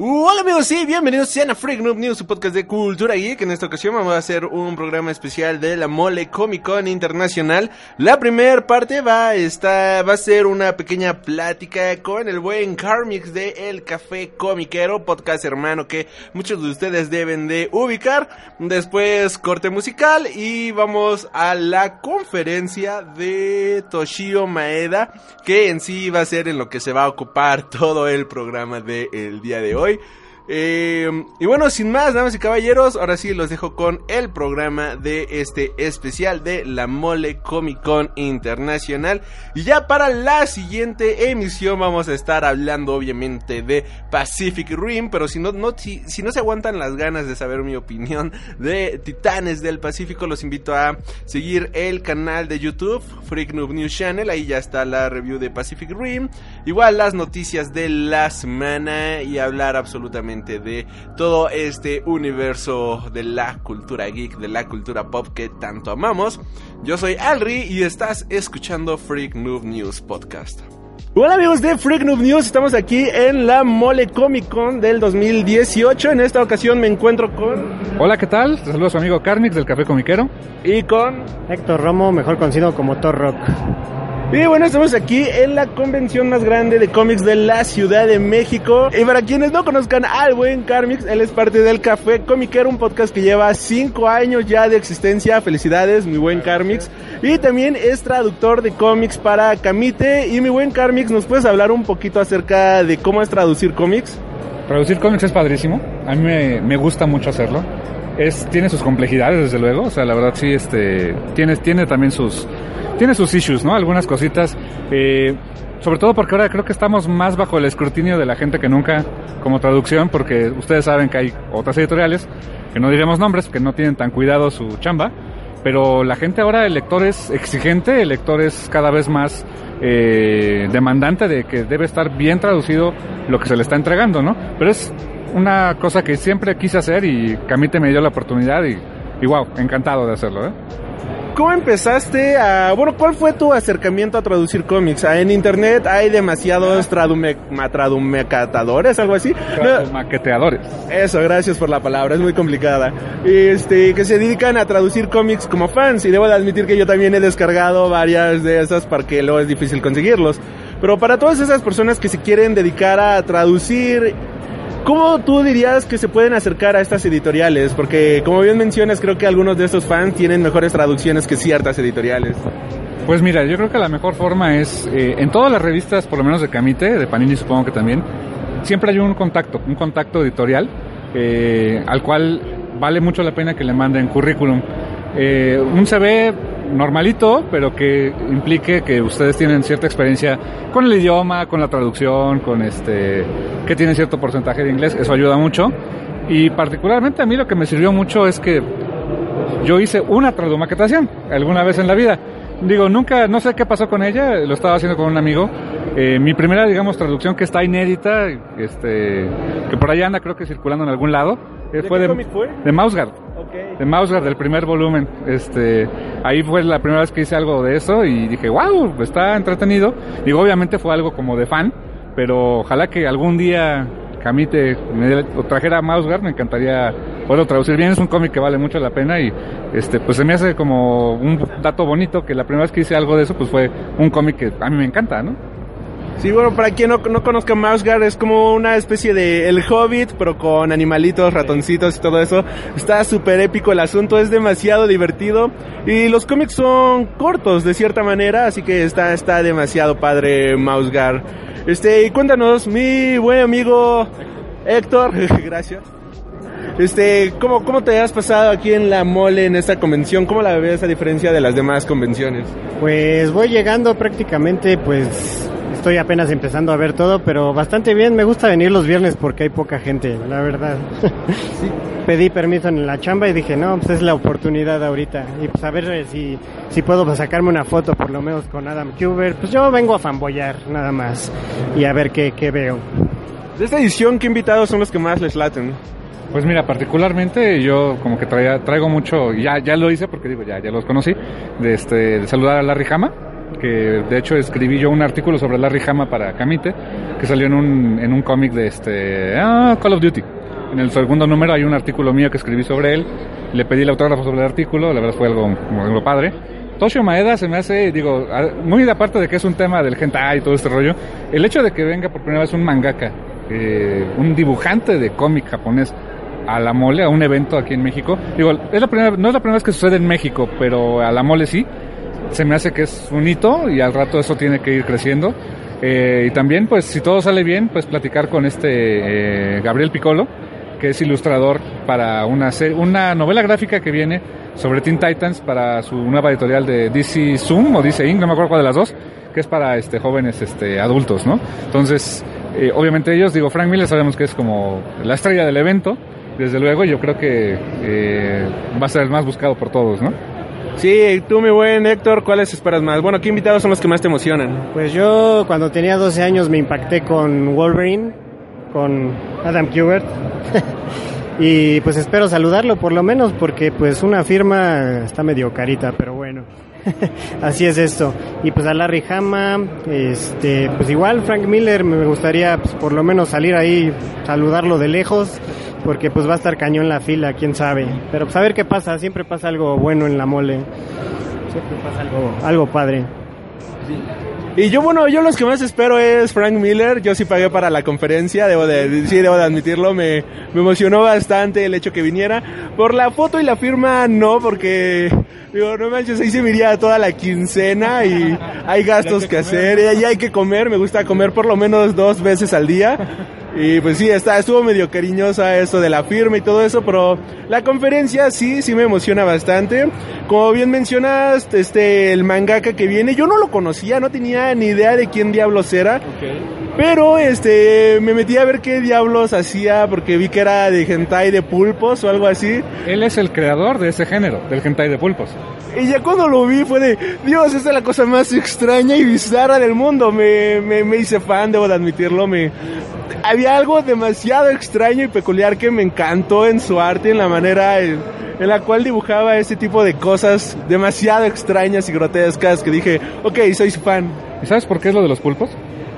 Hola amigos, sí, bienvenidos a Freak Noob News, su podcast de cultura geek. En esta ocasión vamos a hacer un programa especial de la Mole Comic Con Internacional. La primera parte va a, estar, va a ser una pequeña plática con el buen Carmix de El Café Comiquero, podcast hermano que muchos de ustedes deben de ubicar. Después corte musical y vamos a la conferencia de Toshio Maeda, que en sí va a ser en lo que se va a ocupar todo el programa del día de hoy. boy. Eh, y bueno, sin más, damas y caballeros, ahora sí los dejo con el programa de este especial de la Mole Comic Con Internacional. Y ya para la siguiente emisión vamos a estar hablando obviamente de Pacific Rim, pero si no, si no se aguantan las ganas de saber mi opinión de Titanes del Pacífico, los invito a seguir el canal de YouTube, Freak Noob News Channel, ahí ya está la review de Pacific Rim, igual las noticias de la semana y hablar absolutamente de todo este universo de la cultura geek, de la cultura pop que tanto amamos. Yo soy Alri y estás escuchando Freak Noob News Podcast. Hola amigos de Freak Noob News, estamos aquí en la Mole Comic Con del 2018. En esta ocasión me encuentro con... Hola, ¿qué tal? Te saludo a su amigo Carmix del Café Comiquero. Y con... Héctor Romo, mejor conocido como Thor Rock. Y bueno, estamos aquí en la convención más grande de cómics de la Ciudad de México. Y para quienes no conozcan al buen Carmix, él es parte del Café Comiquero, un podcast que lleva 5 años ya de existencia. Felicidades, mi buen Carmix. Y también es traductor de cómics para Camite. Y mi buen Carmix, ¿nos puedes hablar un poquito acerca de cómo es traducir cómics? Traducir cómics es padrísimo. A mí me, me gusta mucho hacerlo. Es, tiene sus complejidades, desde luego. O sea, la verdad sí, este, tiene, tiene también sus tiene sus issues, ¿no? Algunas cositas. Eh, sobre todo porque ahora creo que estamos más bajo el escrutinio de la gente que nunca como traducción, porque ustedes saben que hay otras editoriales, que no diremos nombres, que no tienen tan cuidado su chamba, pero la gente ahora, el lector es exigente, el lector es cada vez más eh, demandante de que debe estar bien traducido lo que se le está entregando, ¿no? Pero es una cosa que siempre quise hacer y Camite me dio la oportunidad y, y wow, encantado de hacerlo, ¿eh? ¿Cómo empezaste a... Bueno, ¿cuál fue tu acercamiento a traducir cómics? En internet hay demasiados tradume, tradumecatadores, algo así. Maqueteadores. Eso, gracias por la palabra, es muy complicada. Este, que se dedican a traducir cómics como fans. Y debo de admitir que yo también he descargado varias de esas porque luego es difícil conseguirlos. Pero para todas esas personas que se quieren dedicar a traducir ¿Cómo tú dirías que se pueden acercar a estas editoriales? Porque como bien mencionas, creo que algunos de estos fans tienen mejores traducciones que ciertas editoriales. Pues mira, yo creo que la mejor forma es, eh, en todas las revistas, por lo menos de Camite, de Panini supongo que también, siempre hay un contacto, un contacto editorial, eh, al cual vale mucho la pena que le manden currículum. Eh, un CV normalito, pero que implique que ustedes tienen cierta experiencia con el idioma, con la traducción, con este, que tienen cierto porcentaje de inglés, eso ayuda mucho. Y particularmente a mí lo que me sirvió mucho es que yo hice una tradumaquetación alguna vez en la vida. Digo, nunca, no sé qué pasó con ella, lo estaba haciendo con un amigo. Eh, mi primera, digamos, traducción que está inédita, este, que por allá anda creo que circulando en algún lado, ¿De fue, de, fue? de Mausgard. De Mausgard, del primer volumen. Este, ahí fue la primera vez que hice algo de eso y dije, wow, está entretenido. Digo, obviamente fue algo como de fan, pero ojalá que algún día Camite me trajera a Mausgard, me encantaría poderlo traducir bien. Es un cómic que vale mucho la pena y este, pues se me hace como un dato bonito que la primera vez que hice algo de eso, pues fue un cómic que a mí me encanta, ¿no? Sí, bueno, para quien no, no conozca Mausgard, es como una especie de El Hobbit, pero con animalitos, ratoncitos y todo eso. Está súper épico el asunto, es demasiado divertido. Y los cómics son cortos, de cierta manera, así que está, está demasiado padre Mausgard. Este, y cuéntanos, mi buen amigo Héctor, gracias. Este, ¿cómo, ¿cómo te has pasado aquí en la mole en esta convención? ¿Cómo la ves a diferencia de las demás convenciones? Pues voy llegando prácticamente, pues estoy apenas empezando a ver todo, pero bastante bien. Me gusta venir los viernes porque hay poca gente, la verdad. Pedí permiso en la chamba y dije, no, pues es la oportunidad ahorita. Y pues a ver eh, si, si puedo sacarme una foto por lo menos con Adam Cuber. Pues yo vengo a fanboyar nada más y a ver qué, qué veo. De esta edición, ¿qué invitados son los que más les laten? Pues mira, particularmente yo como que traía, traigo mucho, ya, ya lo hice porque digo, ya, ya los conocí, de, este, de saludar a Larry Hama, que de hecho escribí yo un artículo sobre Larry Hama para Camite, que salió en un, en un cómic de este, ah, Call of Duty. En el segundo número hay un artículo mío que escribí sobre él, le pedí el autógrafo sobre el artículo, la verdad fue algo, algo padre. Toshio Maeda se me hace, digo, muy aparte de que es un tema del hentai y todo este rollo, el hecho de que venga por primera vez un mangaka, eh, un dibujante de cómic japonés, a la mole, a un evento aquí en México. Digo, es la primera, no es la primera vez que sucede en México, pero a la mole sí. Se me hace que es un hito y al rato eso tiene que ir creciendo. Eh, y también, pues, si todo sale bien, pues platicar con este eh, Gabriel Piccolo, que es ilustrador para una, una novela gráfica que viene sobre Teen Titans para su nueva editorial de DC Zoom o DC Inc., no me acuerdo cuál de las dos, que es para este jóvenes este adultos, ¿no? Entonces, eh, obviamente ellos, digo, Frank Miller sabemos que es como la estrella del evento, desde luego yo creo que eh, va a ser el más buscado por todos, ¿no? Sí, tú mi buen Héctor, ¿cuáles esperas más? Bueno, ¿qué invitados son los que más te emocionan? Pues yo cuando tenía 12 años me impacté con Wolverine, con Adam Kubert. y pues espero saludarlo por lo menos porque pues una firma está medio carita, pero bueno. Así es esto. Y pues a Larry Hama, este, pues igual Frank Miller me gustaría pues, por lo menos salir ahí, saludarlo de lejos porque pues va a estar cañón la fila, quién sabe. Pero pues a ver qué pasa, siempre pasa algo bueno en la mole. Siempre pasa algo, algo padre. Y yo, bueno, yo los que más espero es Frank Miller. Yo sí pagué para la conferencia, debo de, sí, debo de admitirlo. Me, me emocionó bastante el hecho que viniera. Por la foto y la firma, no, porque, digo, no manches, ahí se me iría toda la quincena y hay gastos que hacer. Y ahí hay que comer, me gusta comer por lo menos dos veces al día. Y pues sí, está, estuvo medio cariñosa eso de la firma y todo eso, pero la conferencia sí, sí me emociona bastante. Como bien mencionas, este, el mangaka que viene, yo no lo conocía, no tenía ni idea de quién diablos era. Pero este me metí a ver qué diablos hacía porque vi que era de hentai de pulpos o algo así. Él es el creador de ese género, del hentai de pulpos. Y ya cuando lo vi fue de, Dios, esta es la cosa más extraña y bizarra del mundo. Me, me, me hice fan, debo de admitirlo. Me, había algo demasiado extraño y peculiar que me encantó en su arte, en la manera en, en, la cual dibujaba ese tipo de cosas demasiado extrañas y grotescas que dije, ok, soy su fan. ¿Y sabes por qué es lo de los pulpos?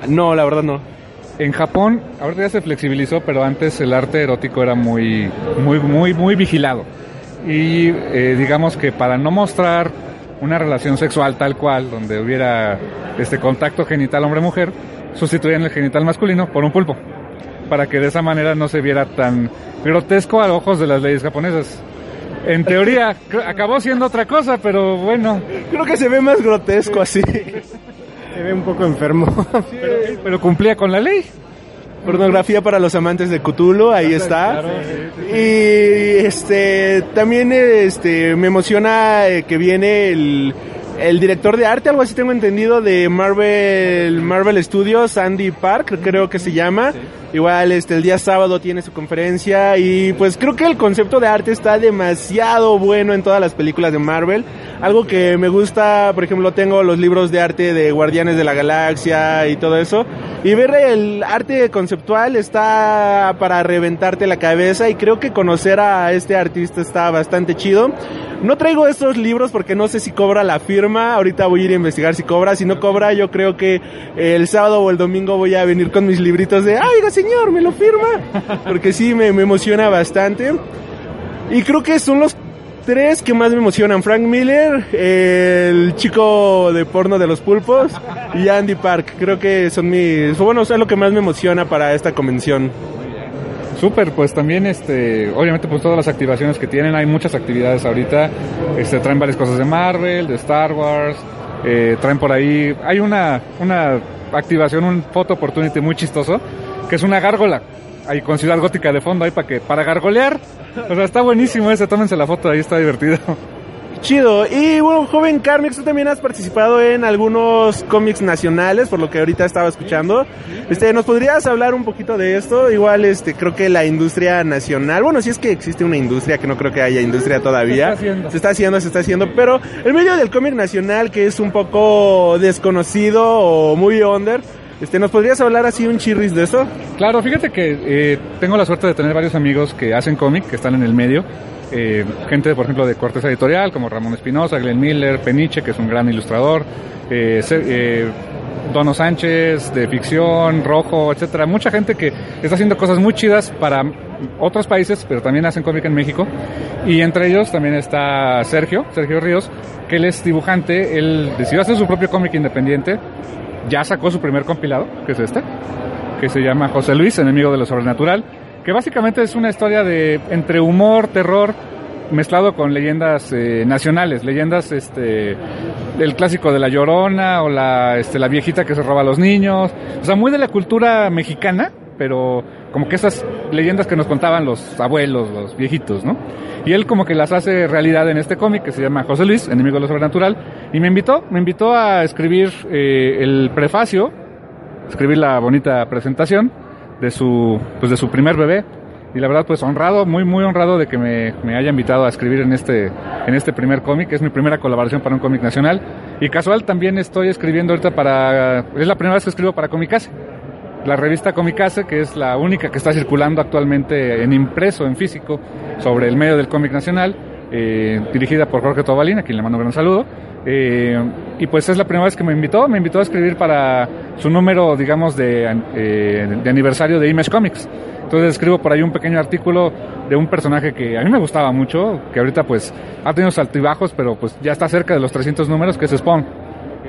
No, la verdad no. En Japón, ahorita ya se flexibilizó, pero antes el arte erótico era muy, muy, muy, muy vigilado. Y eh, digamos que para no mostrar una relación sexual tal cual, donde hubiera este contacto genital hombre-mujer, sustituían el genital masculino por un pulpo, para que de esa manera no se viera tan grotesco a ojos de las leyes japonesas. En teoría acabó siendo otra cosa, pero bueno. Creo que se ve más grotesco así. Se ve un poco enfermo. Sí, pero, pero, cumplía con la ley. Pornografía para los amantes de Cthulhu, ahí está. Y este también este me emociona que viene el el director de arte, algo así tengo entendido, de Marvel, Marvel Studios, Andy Park, creo que se llama. Igual este el día sábado tiene su conferencia y pues creo que el concepto de arte está demasiado bueno en todas las películas de Marvel. Algo que me gusta, por ejemplo, tengo los libros de arte de Guardianes de la Galaxia y todo eso. Y ver el arte conceptual está para reventarte la cabeza y creo que conocer a este artista está bastante chido. No traigo estos libros porque no sé si cobra la firma. Ahorita voy a ir a investigar si cobra. Si no cobra, yo creo que el sábado o el domingo voy a venir con mis libritos de, ay, señor, me lo firma. Porque sí, me, me emociona bastante. Y creo que son los tres que más me emocionan. Frank Miller, el chico de porno de los pulpos y Andy Park. Creo que son mis... Bueno, es lo que más me emociona para esta convención. Súper, pues también, este, obviamente, pues todas las activaciones que tienen, hay muchas actividades ahorita, este, traen varias cosas de Marvel, de Star Wars, eh, traen por ahí, hay una, una activación, un photo opportunity muy chistoso, que es una gárgola, ahí con Ciudad Gótica de fondo, ahí para que, para gargolear, o sea, está buenísimo ese, tómense la foto, ahí está divertido. Chido. Y bueno, joven Carmix, tú también has participado en algunos cómics nacionales, por lo que ahorita estaba escuchando. Este, ¿nos podrías hablar un poquito de esto? Igual, este, creo que la industria nacional, bueno, si es que existe una industria, que no creo que haya industria todavía. Se está haciendo. Se está haciendo, se está haciendo, pero el medio del cómic nacional, que es un poco desconocido o muy under, este, ¿nos podrías hablar así un chirris de eso? Claro, fíjate que eh, tengo la suerte de tener varios amigos que hacen cómic, que están en el medio. Eh, gente, por ejemplo, de Corteza Editorial, como Ramón Espinosa, Glenn Miller, Peniche, que es un gran ilustrador, eh, eh, Dono Sánchez, de ficción, Rojo, etcétera. Mucha gente que está haciendo cosas muy chidas para otros países, pero también hacen cómic en México. Y entre ellos también está Sergio, Sergio Ríos, que él es dibujante, él decidió hacer su propio cómic independiente, ya sacó su primer compilado, que es este, que se llama José Luis, enemigo de lo sobrenatural, que básicamente es una historia de entre humor, terror, mezclado con leyendas eh, nacionales, leyendas este el clásico de la llorona o la este la viejita que se roba a los niños, o sea, muy de la cultura mexicana, pero como que esas leyendas que nos contaban los abuelos, los viejitos, ¿no? Y él como que las hace realidad en este cómic que se llama José Luis, enemigo de lo sobrenatural, y me invitó, me invitó a escribir eh, el prefacio escribir la bonita presentación de su pues de su primer bebé. Y la verdad pues honrado muy muy honrado de que me, me haya invitado a escribir en este en este primer cómic. Es mi primera colaboración para un cómic nacional. Y casual también estoy escribiendo ahorita para es la primera vez que escribo para Comicase. La revista Comicase, que es la única que está circulando actualmente en impreso, en físico, sobre el medio del cómic nacional, eh, dirigida por Jorge Tobalín, a quien le mando un gran saludo. Eh, y pues es la primera vez que me invitó, me invitó a escribir para su número, digamos, de, eh, de aniversario de Image Comics. Entonces escribo por ahí un pequeño artículo de un personaje que a mí me gustaba mucho, que ahorita pues ha tenido sus altibajos, pero pues ya está cerca de los 300 números, que es Spawn.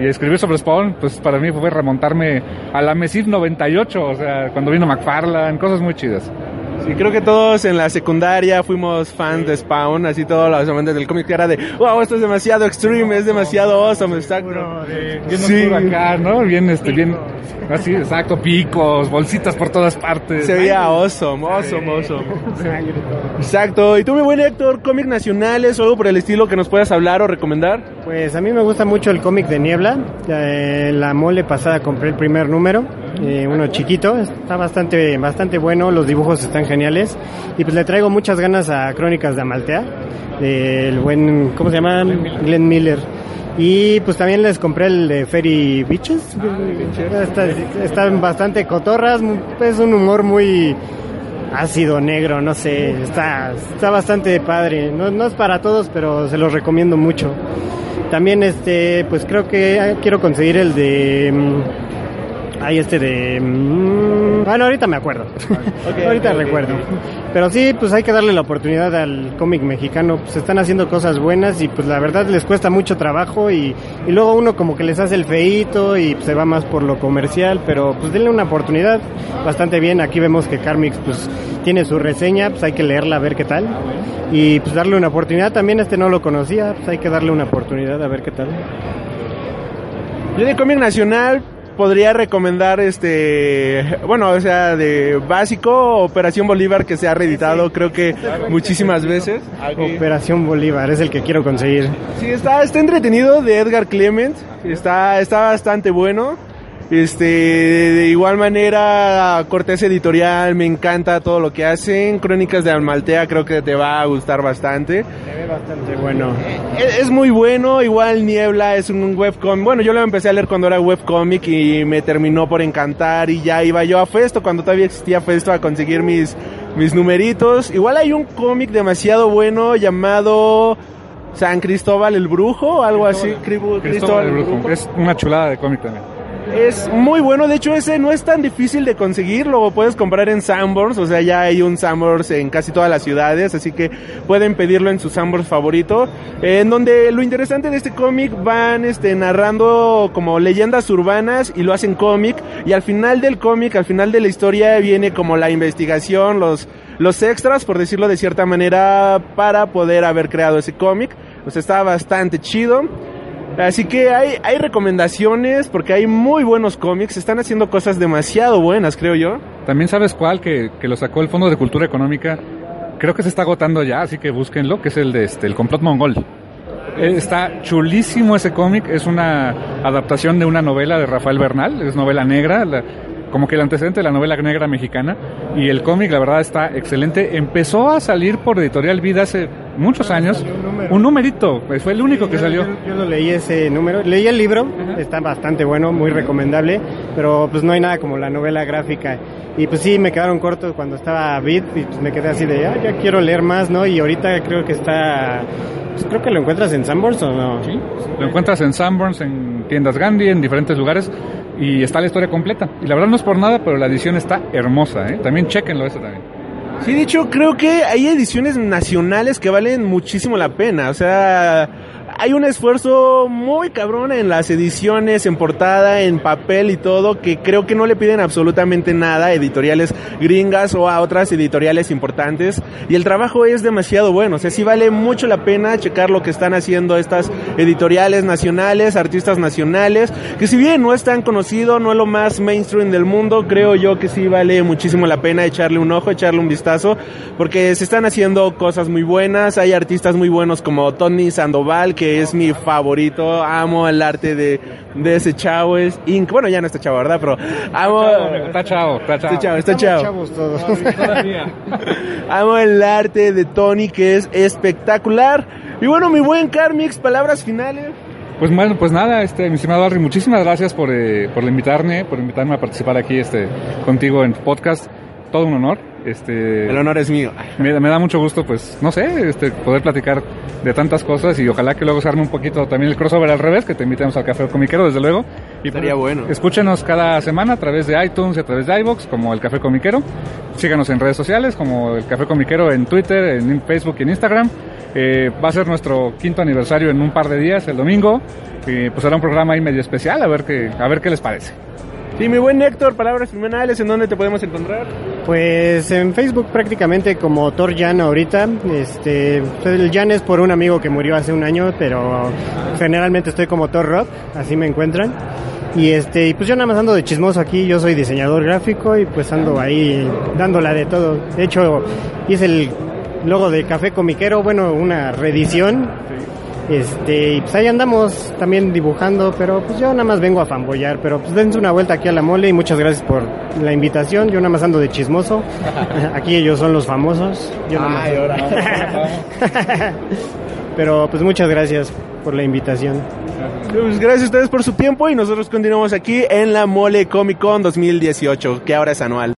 Y escribir sobre Spawn, pues para mí fue remontarme a la MESIF 98, o sea, cuando vino McFarlane, cosas muy chidas. Sí, creo que todos en la secundaria fuimos fans de Spawn, así todos los amantes del cómic que era de, wow, esto es demasiado extreme, es demasiado awesome, exacto. Bien Sí. acá, ¿no? Bien, este, bien, así, exacto, picos, bolsitas por todas partes. Se veía awesome, awesome, awesome. Exacto. ¿Y tú, mi buen Héctor, cómic nacionales o algo por el estilo que nos puedas hablar o recomendar? Pues a mí me gusta mucho el cómic de Niebla. Eh, la mole pasada compré el primer número, eh, uno chiquito, está bastante, bastante bueno, los dibujos están geniales. Y pues le traigo muchas ganas a Crónicas de Amaltea, del buen, ¿cómo se llama? Glenn Miller. Y pues también les compré el de Ferry Beaches. Está- Están bastante cotorras, es un humor muy ácido, negro, no sé, está, está bastante padre. No, no es para todos, pero se los recomiendo mucho. También este, pues creo que eh, quiero conseguir el de mm, hay este de mm, bueno, ahorita me acuerdo. ahorita recuerdo. Pero sí, pues hay que darle la oportunidad al cómic mexicano. Pues están haciendo cosas buenas y pues la verdad les cuesta mucho trabajo y, y luego uno como que les hace el feíto y pues, se va más por lo comercial, pero pues denle una oportunidad bastante bien. Aquí vemos que Carmix pues tiene su reseña, pues hay que leerla a ver qué tal y pues darle una oportunidad. También este no lo conocía, pues hay que darle una oportunidad a ver qué tal. Yo de cómic nacional podría recomendar este, bueno, o sea, de básico, Operación Bolívar que se ha reeditado creo que muchísimas veces. Operación Bolívar es el que quiero conseguir. Sí, está, está entretenido de Edgar Clement, está, está bastante bueno. Este, de igual manera, Cortés Editorial, me encanta todo lo que hacen. Crónicas de Almaltea creo que te va a gustar bastante. Se ve bastante bueno. Es, es muy bueno, igual Niebla es un webcomic. Bueno, yo lo empecé a leer cuando era webcomic y me terminó por encantar y ya iba yo a Festo, cuando todavía existía Festo, a conseguir mis, mis numeritos. Igual hay un cómic demasiado bueno llamado San Cristóbal el Brujo, algo así. Cristóbal el Brujo. Es una chulada de cómic también. Es muy bueno, de hecho ese no es tan difícil de conseguir, lo puedes comprar en Sanborns, o sea ya hay un Sanborns en casi todas las ciudades, así que pueden pedirlo en su Sanborns favorito, en donde lo interesante de este cómic van este, narrando como leyendas urbanas y lo hacen cómic, y al final del cómic, al final de la historia viene como la investigación, los, los extras, por decirlo de cierta manera, para poder haber creado ese cómic, o sea está bastante chido. Así que hay, hay recomendaciones porque hay muy buenos cómics, están haciendo cosas demasiado buenas, creo yo. También sabes cuál que, que lo sacó el Fondo de Cultura Económica. Creo que se está agotando ya, así que búsquenlo, que es el de este, el complot mongol. Eh, Está chulísimo ese cómic, es una adaptación de una novela de Rafael Bernal, es novela negra, como que el antecedente de la novela negra mexicana, y el cómic la verdad está excelente. Empezó a salir por Editorial Vida hace muchos años, un numerito, pues fue el único que Yo- salió. Yo, yo lo leí ese número, leí el libro, está bastante bueno, muy recomendable, pero pues no hay nada como la novela gráfica. Y pues sí, me quedaron cortos cuando estaba Bit y pues me quedé así de, ah, ya quiero leer más, ¿no? Y ahorita creo que está, pues creo que lo encuentras en Sanborns o no. Lo encuentras en Sanborns, en tiendas Gandhi, en diferentes lugares y está la historia completa. Y la verdad no es por nada, pero la edición está hermosa, ¿eh? También chequenlo eso también. Sí, de hecho, creo que hay ediciones nacionales que valen muchísimo la pena. O sea, hay un esfuerzo muy cabrón en las ediciones, en portada, en papel y todo, que creo que no le piden absolutamente nada a editoriales gringas o a otras editoriales importantes. Y el trabajo es demasiado bueno. O sea, sí vale mucho la pena checar lo que están haciendo estas editoriales nacionales, artistas nacionales, que si bien no es tan conocido, no es lo más mainstream del mundo, creo yo que sí vale muchísimo la pena echarle un ojo, echarle un vistazo, porque se están haciendo cosas muy buenas, hay artistas muy buenos como Tony Sandoval, que es mi favorito, amo el arte de, de ese chavo, es inc- bueno ya no está chavo, ¿verdad? Pero amo... Está chao, está chao. Está chavo, está chavo. chavos todos. Amo el arte de Tony, que es espectacular. Y bueno, mi buen Carmix, palabras finales. Pues bueno, pues nada, este, mi estimado Harry, muchísimas gracias por, eh, por invitarme, por invitarme a participar aquí este, contigo en tu podcast. Todo un honor. Este, El honor es mío. me, me da mucho gusto, pues, no sé, este, poder platicar de tantas cosas y ojalá que luego se arme un poquito también el crossover al revés, que te invitemos al Café Comiquero, desde luego. Y Estaría bueno. Escúchenos cada semana a través de iTunes y a través de iBox como el Café Comiquero. Síganos en redes sociales como el Café Comiquero en Twitter, en Facebook y en Instagram. Eh, va a ser nuestro quinto aniversario en un par de días, el domingo. Y pues será un programa ahí medio especial, a ver qué, a ver qué les parece. Sí, mi buen Héctor, palabras finales, ¿en dónde te podemos encontrar? Pues en Facebook prácticamente como Thor Jan ahorita. Este, el Jan es por un amigo que murió hace un año, pero generalmente estoy como Thor Rock, así me encuentran. Y este, y pues yo nada más ando de chismoso aquí, yo soy diseñador gráfico y pues ando ahí dándola de todo. De hecho, hice el logo de Café Comiquero, bueno, una reedición. Este, y pues ahí andamos también dibujando, pero pues yo nada más vengo a fanboyar, pero pues dense una vuelta aquí a la mole y muchas gracias por la invitación. Yo nada más ando de chismoso. Aquí ellos son los famosos. Yo nada más. pero pues muchas gracias por la invitación. Pues gracias a ustedes por su tiempo y nosotros continuamos aquí en la Mole Comic Con 2018, que ahora es anual.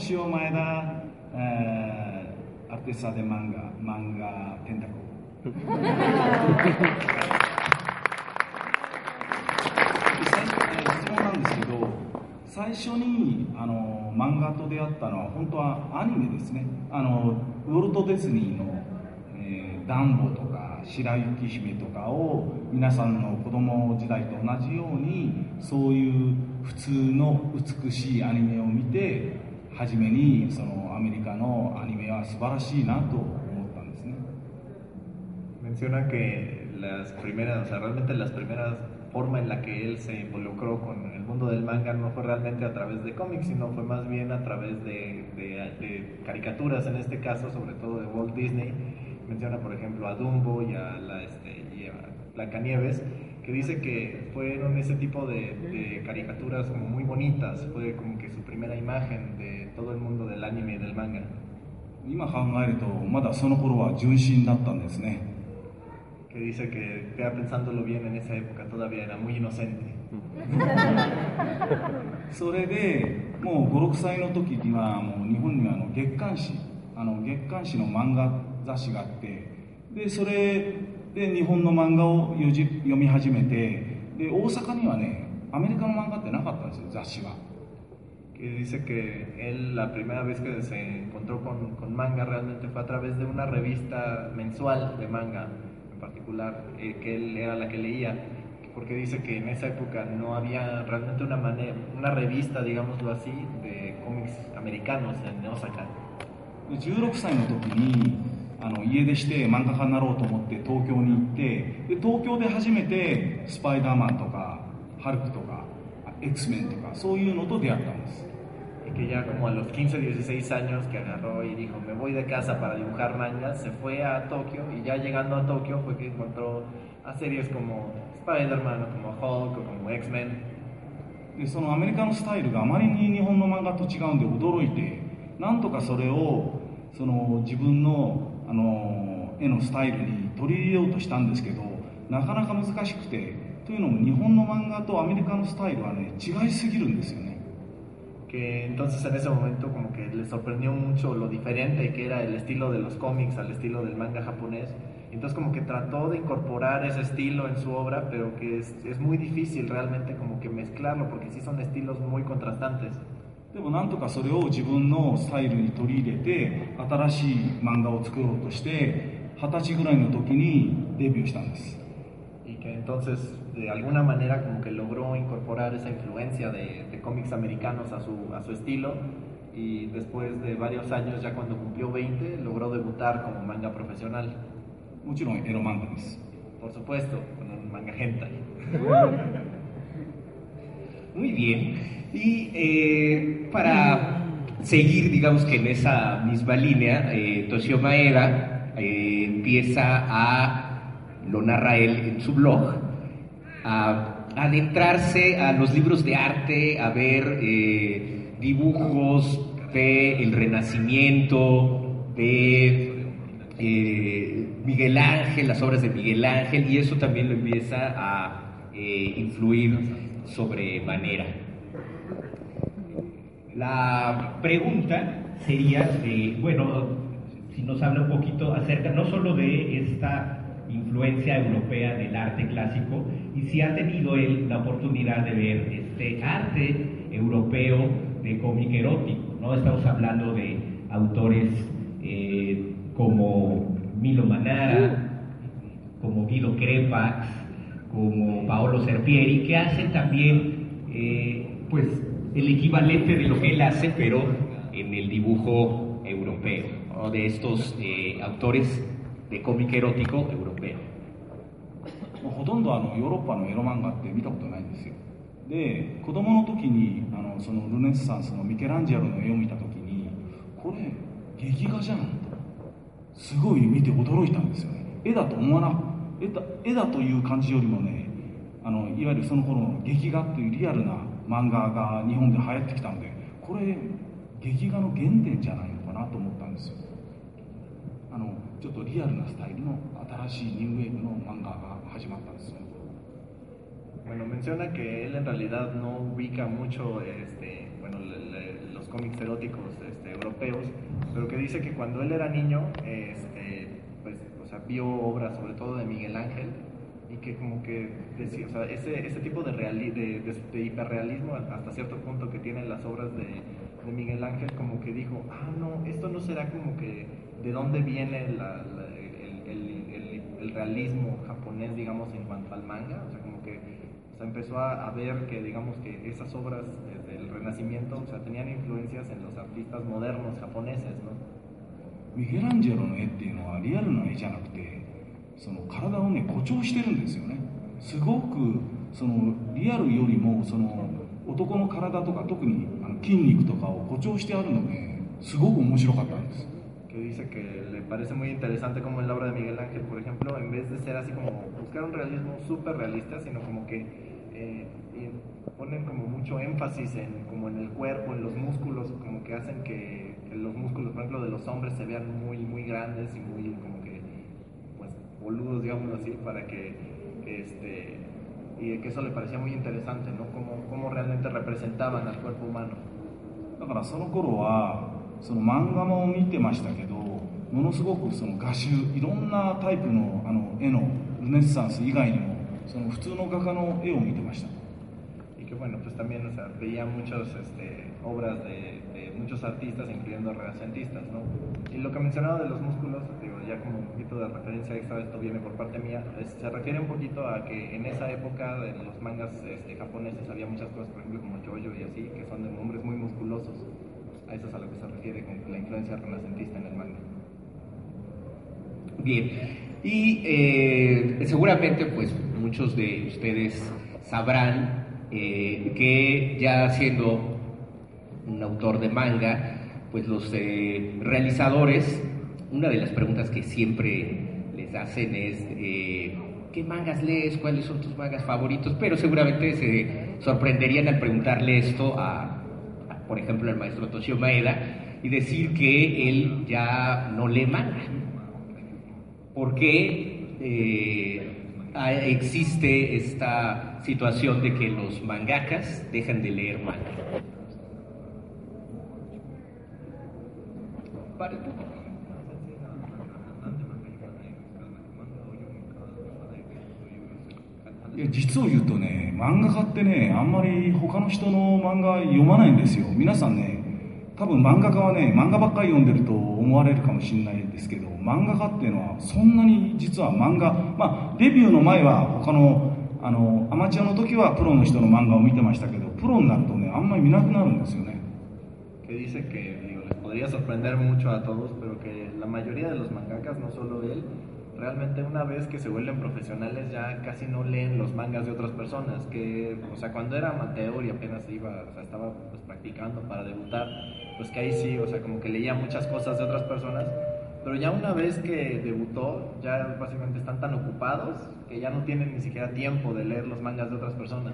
Llamo Toshio Maeda, eh, artista de manga, manga tentacle. 質問なんですけど最初にあの漫画と出会ったのは本当はアニメですねあのウォルト・ディズニーの、えーダンボとか白雪姫とかを皆さんの子供時代と同じようにそういう普通の美しいアニメを見て初めにそのアメリカのアニメは素晴らしいなと思ったんですね Menciona que las primeras, o sea, realmente las primeras forma en la que él se involucró con el mundo del manga no fue realmente a través de cómics, sino fue más bien a través de, de- de caricaturas, en este caso, sobre todo de Walt Disney. Menciona, por ejemplo, a Dumbo y a, la, este, y a Blancanieves, que dice que fueron ese tipo de, de caricaturas como muy bonitas, fue como que su primera imagen de todo el mundo del anime y del manga. 今考えるとまだその頃は純真だったんですね Que dice que, ya pensándolo bien, en esa época todavía era muy inocente. それでもう56歳の時にはもう日本にはあの月刊誌あの月刊誌の漫画雑誌があってでそれで日本の漫画を読み始めてで大阪にはねアメリカの漫画ってなかったんですよ雑誌は que dice que él la primera vez que se encontró con, con manga realmente fue a través de una revista mensual de manga en particular, eh, que él era la que leía, porque dice que en esa época no había realmente una, manera, una revista, digámoslo así, de cómics americanos en Osaka. で16歳の時にあの家出して漫画家になろうと思って東京に行ってで東京で初めてスパイダーマンとかハルクとか X メンとかそういうのと出会ったんです Y Que ya como a los 15, 16 años que agarró y dijo, me voy de casa para dibujar mangas, se fue a Tokio y ya llegando a Tokio fue que encontró a series como Spider-Man, o como Hulk, o como X-Men. でそのアメリカのスタイルがあまりに日本の漫画と違うんで驚いてなんとかそれをその自分のあの絵のスタイルに取り入れようとしたんですけどなかなか難しくてというのも日本の漫画とアメリカのスタイルはね違いすぎるんですよね que entonces en ese momento como que le sorprendió mucho lo diferente que era el estilo de los cómics al estilo del manga japonés. Entonces como que trató de incorporar ese estilo en su obra, pero que es, es muy difícil realmente como que mezclarlo, porque sí son estilos muy contrastantes. でもなんとかそれを自分のスタイルに取り入れて新しい漫画を作ろうとして二十歳ぐらいの時にデビューしたんです y que entonces de alguna manera como que logró incorporar esa influencia de, de cómics americanos a su, a su estilo y después de varios años, ya cuando cumplió 20, logró debutar como manga profesional. Mucho ero manga pues. Por supuesto, con un manga hentai. Muy bien. Y eh, para seguir, digamos que en esa misma línea, eh, Toshio Maeda eh, empieza a lo narra él en su blog, a adentrarse a los libros de arte, a ver eh, dibujos de el Renacimiento, de eh, Miguel Ángel, las obras de Miguel Ángel, y eso también lo empieza a eh, influir sobremanera. La pregunta sería, bueno, si nos habla un poquito acerca no solo de esta influencia europea del arte clásico, y si ha tenido él la oportunidad de ver este arte europeo de cómic erótico, ¿no? Estamos hablando de autores eh, como Milo Manara, como Guido Crepax, como Paolo Serpieri, que hacen también eh, pues el equivalente de lo que él hace, pero en el dibujo europeo, ¿no? de estos eh, autores de cómic erótico europeo. ほとんどあのヨーロッパのエロ漫画って見たことないんですよ。で子供の時にあのそのルネッサンスのミケランジェロの絵を見た時にこれ劇画じゃんと。すごい見て驚いたんですよね。絵だと思わな絵だ絵だという感じよりもねあのいわゆるその頃の劇画というリアルな漫画が日本で流行ってきたのでこれ劇画の原点じゃないのかなと思ったんですよ。ちょっとリアルなスタイルの新しいニューウェーブの漫画が始まったんですよ Bueno, menciona que él en realidad no ubica mucho este, bueno, le- le- los cómics eróticos este, europeos, pero que dice que cuando él era niño, este, pues, o sea, vio obras sobre todo de Miguel Ángel y que como que decía, o sea, ese, ese tipo de, reali- de, de- de hiperrealismo hasta cierto punto que tienen las obras de, de Miguel Ángel, como que dijo, ah, no, esto no será como que de dónde viene la- la- el, el- el- el realismo japonés, digamos, en cuanto al manga, o sea, como que o sea, empezó a, a ver que, digamos, que esas obras desde el Renacimiento, o sea, tenían influencias en los artistas modernos japoneses, ¿no? ミケランジェロの絵っていうのはリアルな絵じゃなくてその体をね誇張してるんですよねすごくそのリアルよりもその 男の体とか特にあの筋肉とかを誇張してあるのですごく面白かったんです que dice que le parece muy interesante como en la obra de Miguel Ángel, por ejemplo, en vez de ser así como buscar un realismo súper realista, sino como que eh, y ponen como mucho énfasis en, como en el cuerpo, en los músculos, como que hacen que, que los músculos, por ejemplo, de los hombres se vean muy, muy grandes y muy como que, pues, boludos, digámoslo así, para que, este, y de que eso le parecía muy interesante, ¿no? Cómo, cómo realmente representaban al cuerpo humano. だからその頃はその漫画も見てましたけどものすごくその画集いろんなタイプのあの絵のルネッサンス以外にもその普通の画家の絵を見てました bueno, pues también o sea, veía muchas este, obras de, de muchos artistas, incluyendo renacentistas, ¿no? Y lo que mencionaba de los músculos, digo, ya como un poquito de referencia extra, esto viene por parte mía, es- se refiere un poquito a que en esa época en los mangas este, japoneses había muchas cosas, por ejemplo, como Jojo y así, que son de hombres muy musculosos. A eso es a lo que se refiere con la influencia renacentista en el manga. Bien, y eh, seguramente pues muchos de ustedes sabrán eh, que ya siendo un autor de manga, pues los eh, realizadores, una de las preguntas que siempre les hacen es eh, ¿qué mangas lees? ¿Cuáles son tus mangas favoritos? Pero seguramente se sorprenderían al preguntarle esto a, por ejemplo, al maestro Toshio Maeda y decir que él ya no lee manga porque eh, existe esta situación de que los mangakas dejan de leer manga. いや実を言うとね漫画家ってねあんまり他の人の漫画読まないんですよ皆さんね多分漫画家はね漫画ばっかり読んでると思われるかもしれないですけど漫画家っていうのはそんなに実は漫画まあデビューの前は他のあのアマチュアの時はプロの人の漫画を見てましたけどプロになるとねあんまり見なくなるんですよね que dice que digo, les podría sorprender mucho a todos, pero que la mayoría de los mangakas, no solo él, realmente una vez que se vuelven profesionales ya casi no leen los mangas de otras personas, que, o sea, cuando era amateur y apenas iba, o sea, estaba pues, practicando para debutar, pues que ahí sí, o sea, como que leía muchas cosas de otras personas, pero ya una vez que debutó, ya básicamente están tan ocupados que ya no tienen ni siquiera tiempo de leer los mangas de otras personas.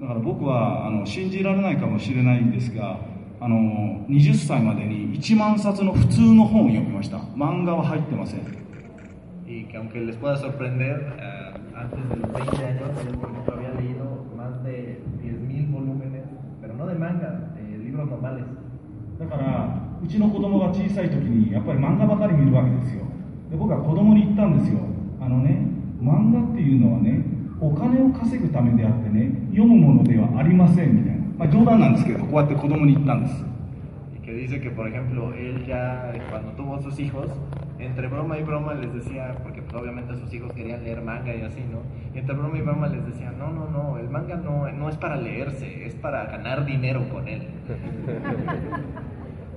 だから僕はあの信じられないかもしれないんですがあの20歳までに1万冊の普通の本を読みました漫画は入ってません y que aunque les pueda sorprender, eh, antes de los 20 años, él, por ejemplo, había leído más de 10.000 volúmenes, pero no de manga, de libros normales. だから うちの子供が小さい時にやっぱり漫画ばかり見るわけですよで僕は子供に言ったんですよあのね漫画っていうのはねお金を稼ぐためであってね読むものではありませんみたいな、まあ、冗談なんですけどこうやって子供に言ったんです que dice que, por ejemplo, él ya, eh, cuando tuvo sus hijos, entre broma y broma les decía, porque pues, obviamente sus hijos querían leer manga y así, ¿no? Y entre broma y broma les decía, no, no, no, el manga no, no es para leerse, es para ganar dinero con él.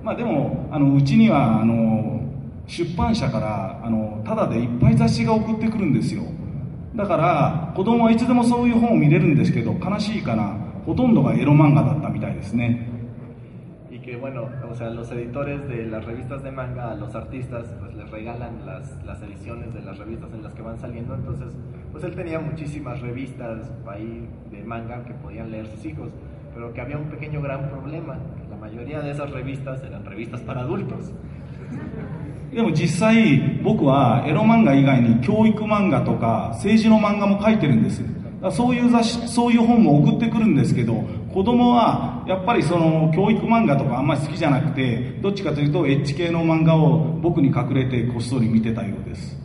まあでもあのうちにはあの出版社からあのただでいっぱい雑誌が送ってくるんですよだから子供はいつでもそういう本を見れるんですけど悲しいかなほとんどがエロ漫画だったみたいですね Y que bueno, o sea, los editores de las revistas de manga a los artistas pues les regalan las, las ediciones de las revistas en las que van saliendo, entonces pues él tenía muchísimas revistas ahí de manga que podían leer sus hijos, pero que había un pequeño gran problema. Mayoría de esas revistas eran revistas para adultos. でも実際僕はエロ漫画以外に教育漫画とか政治の漫画も書いてるんですそういう雑誌そういう本も送ってくるんですけど子供はやっぱりその教育漫画とかあんまり好きじゃなくてどっちかというとエッチ系の漫画を僕に隠れてこっそり見てたようです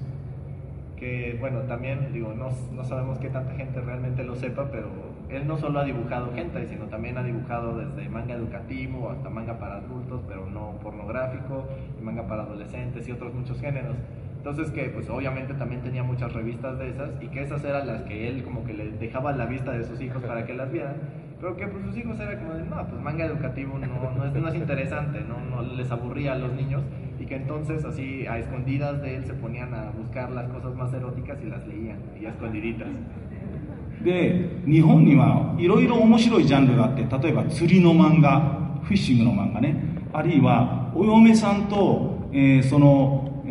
que bueno, también digo, no, no sabemos qué tanta gente realmente lo sepa, pero él no solo ha dibujado hentai, sino también ha dibujado desde manga educativo hasta manga para adultos, pero no pornográfico, y manga para adolescentes y otros muchos géneros. Entonces que pues obviamente también tenía muchas revistas de esas y que esas eran las que él como que le dejaba a la vista de sus hijos para que las vieran, pero que pues sus hijos era como de, no, pues manga educativo no, no, es, no es interesante, no, no les aburría a los niños y que entonces así a escondidas de él se ponían a buscar las cosas más eróticas y las leían y a escondiditas. で日本にはいろいろ面白いジャンルがあって例えば釣りの漫画フィッシングの漫画ね。あるいはお嫁さんと、えーその、え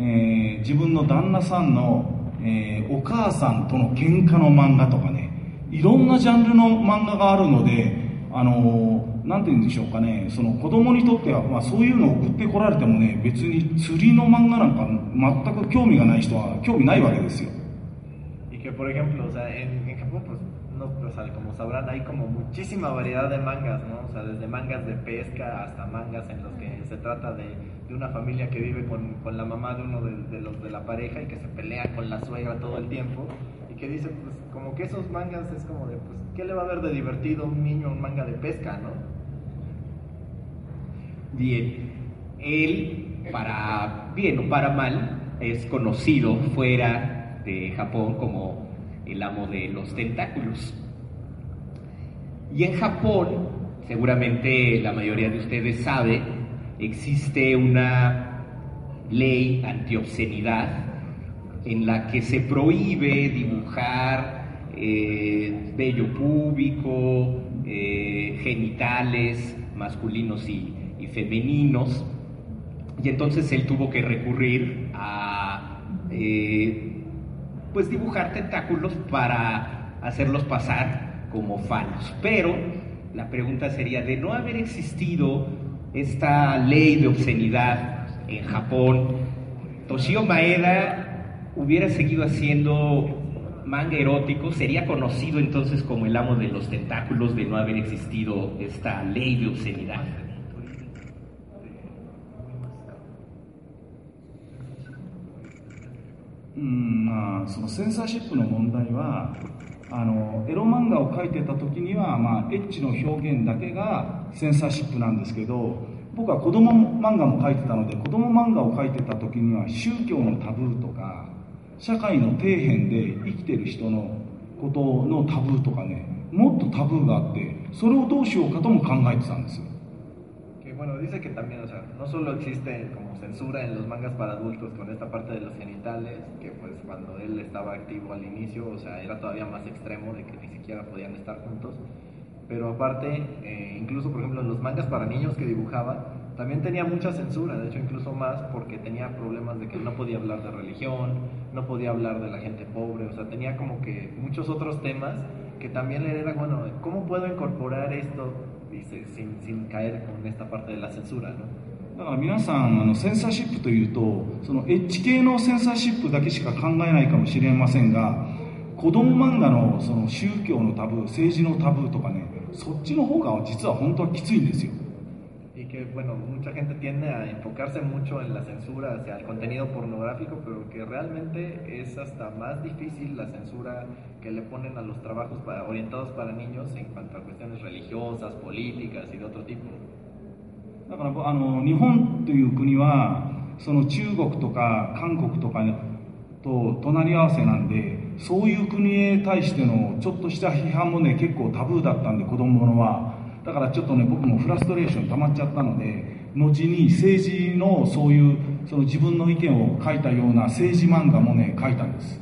ー自分の旦那さんの、えーお母さんとの喧嘩の漫画とかね。いろんなジャンルの漫画があるのであのーて言うんでしょうかね。その子供にとっては、まあ、そういうのを送ってこられてもね別に釣りの漫画なんか全く興味がない人は興味ないわけですよ。Que, por ejemplo, o sea, en, en Japón, pues, no, o sea, como sabrán, hay como muchísima variedad de mangas, ¿no? O sea, desde mangas de pesca hasta mangas en los que se trata de, de una familia que vive con, con la mamá de uno de, de los de la pareja y que se pelea con la suegra todo el tiempo. Y que dice, pues, como que esos mangas es como de, pues, ¿qué le va a ver de divertido a un niño un manga de pesca, no? Bien, él, para bien o para mal, es conocido fuera de Japón como el amo de los tentáculos. Y en Japón, seguramente la mayoría de ustedes sabe, existe una ley antiobscenidad en la que se prohíbe dibujar eh, vello púbico, eh, genitales masculinos y, y femeninos. Y entonces él tuvo que recurrir a eh, pues dibujar tentáculos para hacerlos pasar como falos. Pero la pregunta sería, de no haber existido esta ley de obscenidad en Japón, Toshio Maeda hubiera seguido haciendo manga erótico, sería conocido entonces como el amo de los tentáculos de no haber existido esta ley de obscenidad. うんまあ、そのセンサーシップの問題はあのエロ漫画を描いてた時には、まあ、エッチの表現だけがセンサーシップなんですけど僕は子供漫画も描いてたので子供漫画を描いてた時には宗教のタブーとか社会の底辺で生きてる人のことのタブーとかねもっとタブーがあってそれをどうしようかとも考えてたんですよ。Bueno, dice que también, o sea, no solo existe como censura en los mangas para adultos con esta parte de los genitales, que pues cuando él estaba activo al inicio, o sea, era todavía más extremo de que ni siquiera podían estar juntos, pero aparte, eh, incluso por ejemplo en los mangas para niños que dibujaba, también tenía mucha censura, de hecho incluso más porque tenía problemas de que no podía hablar de religión, no podía hablar de la gente pobre, o sea, tenía como que muchos otros temas que también le era, bueno, ¿cómo puedo incorporar esto sin, sin caer con esta parte de la censura, ¿no? だから皆さんあのセンサーシップというとそのエッジ系のセンサーシップだけしか考えないかもしれませんが子供漫画のその宗教のタブー政治のタブーとかねそっちの方が実は本当はきついんですよ que, bueno, mucha gente tiende a enfocarse mucho en la censura hacia el contenido pornográfico, pero que realmente es hasta más difícil la censura que le ponen a los trabajos para- orientados para niños en cuanto a cuestiones religiosas, políticas y de otro tipo. だからあの日本という国はその中国とか韓国とかと隣り合わせなんでそういう国へ対してのちょっとした批判もね結構タブーだったんで子供のは だからちょっとね僕もフラストレーション溜まっちゃったので後に政治のそういうその自分の意見を書いたような政治漫画もね書いたんです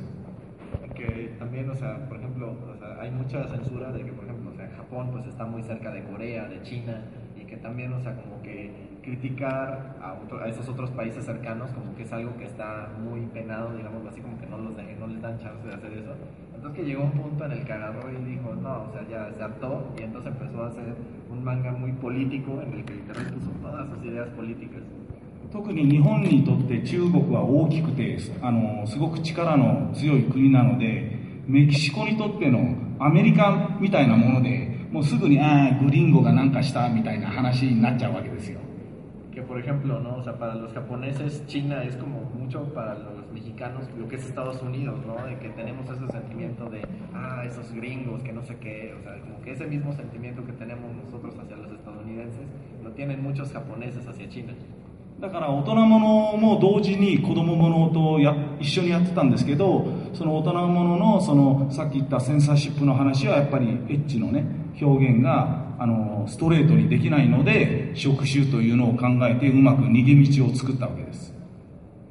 hay mucha censura de que, por ejemplo, o sea, Japón pues está muy cerca de Corea, de China, y que también, o sea, como que criticar a, otro- a esos otros países cercanos como que es algo que está muy penado, digamos así, como que no, los de, no les dan chance de hacer eso. Entonces que llegó un punto en el que agarró y dijo, no, o sea, ya se hartó y entonces empezó a hacer un manga muy político en el que literal puso todas sus ideas políticas. 特に日本にとって中国は大きくてあのすごく力の強い国なのでメキシコにとってのアメリカみたいなものでもうすぐにああグリンゴがなんかしたみたいな話になっちゃうわけですよ por ejemplo, ¿no? O sea, para los japoneses China es como mucho para los mexicanos lo que es Estados Unidos, ¿no? De que tenemos ese sentimiento de, ah, esos gringos, que no sé qué, o sea, como que ese mismo sentimiento que tenemos nosotros hacia los estadounidenses, lo tienen muchos japoneses hacia China. だから大人ものも同時に子供ものとや一緒にやってたんですけどその大人もののそのさっき言ったセンサーシップの話はやっぱりエッチのね表現が あのストレートにできないので触手というのを考えてうまく逃げ道を作ったわけです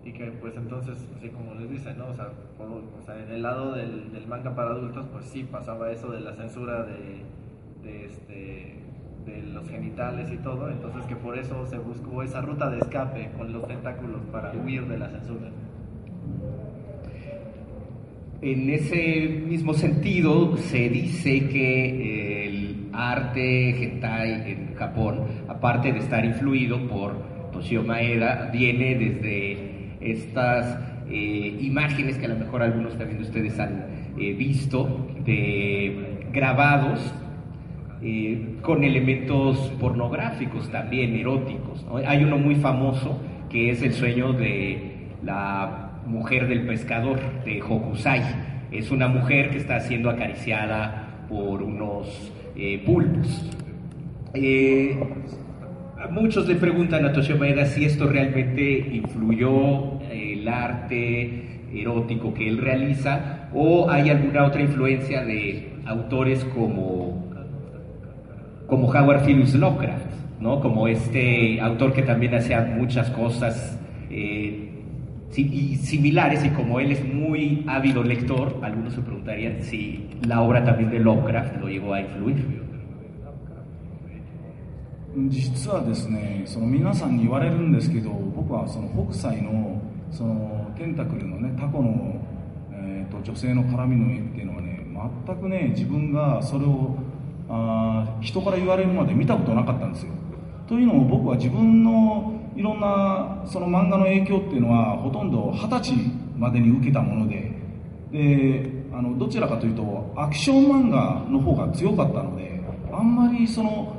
Y que pues entonces, así como les dicen, ¿no? O sea, por- o sea, en el lado del, del manga para adultos, pues sí pasaba eso de la censura de, de, este, de los genitales y todo, entonces que por eso se buscó esa ruta de escape con los tentáculos para huir de la censura. En ese mismo sentido, se dice que el arte hentai en Japón, aparte de estar influido por Toshio Maeda, viene desde estas eh, imágenes que a lo mejor algunos también de ustedes han eh, visto, de grabados eh, con elementos pornográficos también, eróticos. Hay uno muy famoso que es el sueño de la mujer del pescador, de Hokusai. Es una mujer que está siendo acariciada por unos eh, pulpos. Eh, muchos le preguntan a Toshio Maeda si esto realmente influyó eh, el arte erótico que él realiza o hay alguna otra influencia de autores como como Howard Phillips Lovecraft, ¿no? Como este autor que también hacía muchas cosas eh, y similares y como él es muy ávido lector, algunos se preguntarían si la obra también de Lovecraft lo llegó a influir. 実はですねその皆さんに言われるんですけど僕はその北斎のそのテンタクルのねタコの、えーと女性の絡みの絵っていうのはね全くね自分がそれをあ人から言われるまで見たことなかったんですよというのも僕は自分のんなその漫画の影響っていうのはほとんど二十歳までに受けたものでであのどちらかというとアクション漫画の方が強かったのであんまりその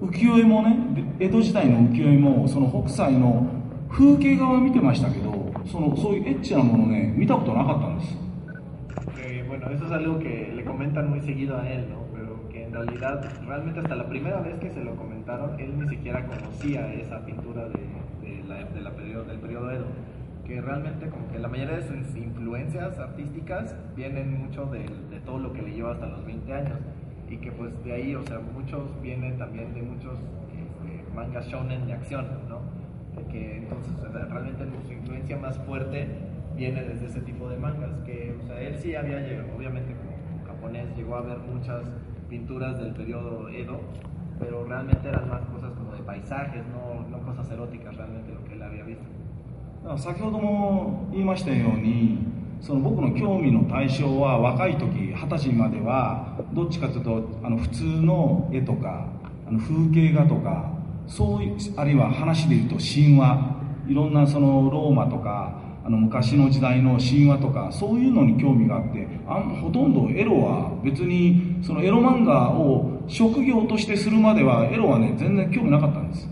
浮世絵もね江戸時代の浮世絵もその北斎の風景画は見てましたけどそのそういうエッチなものね見たことなかったんです Que, bueno, eso es algo que le comentan muy seguido a él, ¿no? En realidad, realmente hasta la primera vez que se lo comentaron, él ni siquiera conocía esa pintura de, de la, de la periodo- del periodo Edo. Que realmente como que la mayoría de sus influencias artísticas vienen mucho de, de todo lo que le lleva hasta los 20 años. Y que pues de ahí, o sea, muchos vienen también de muchos este, mangas shonen de acción, ¿no? Que entonces realmente su influencia más fuerte viene desde ese tipo de mangas, que o sea, él sí había llegado, obviamente como japonés, llegó a ver muchas pinturas del periodo Edo, pero realmente eran más cosas como de paisajes, no, no cosas eróticas realmente lo que él había visto. 先ほども言いましたようにその僕の興味の対象は若い時二十歳まではどっちかというとあの普通の絵とかあの風景画とかそういうあるいは話で言うと神話いろんなそのローマとかあの昔の時代の神話とかそういうのに興味があってあんほとんどエロは別にそのエロ漫画を職業としてするまではエロはね全然興味なかったんです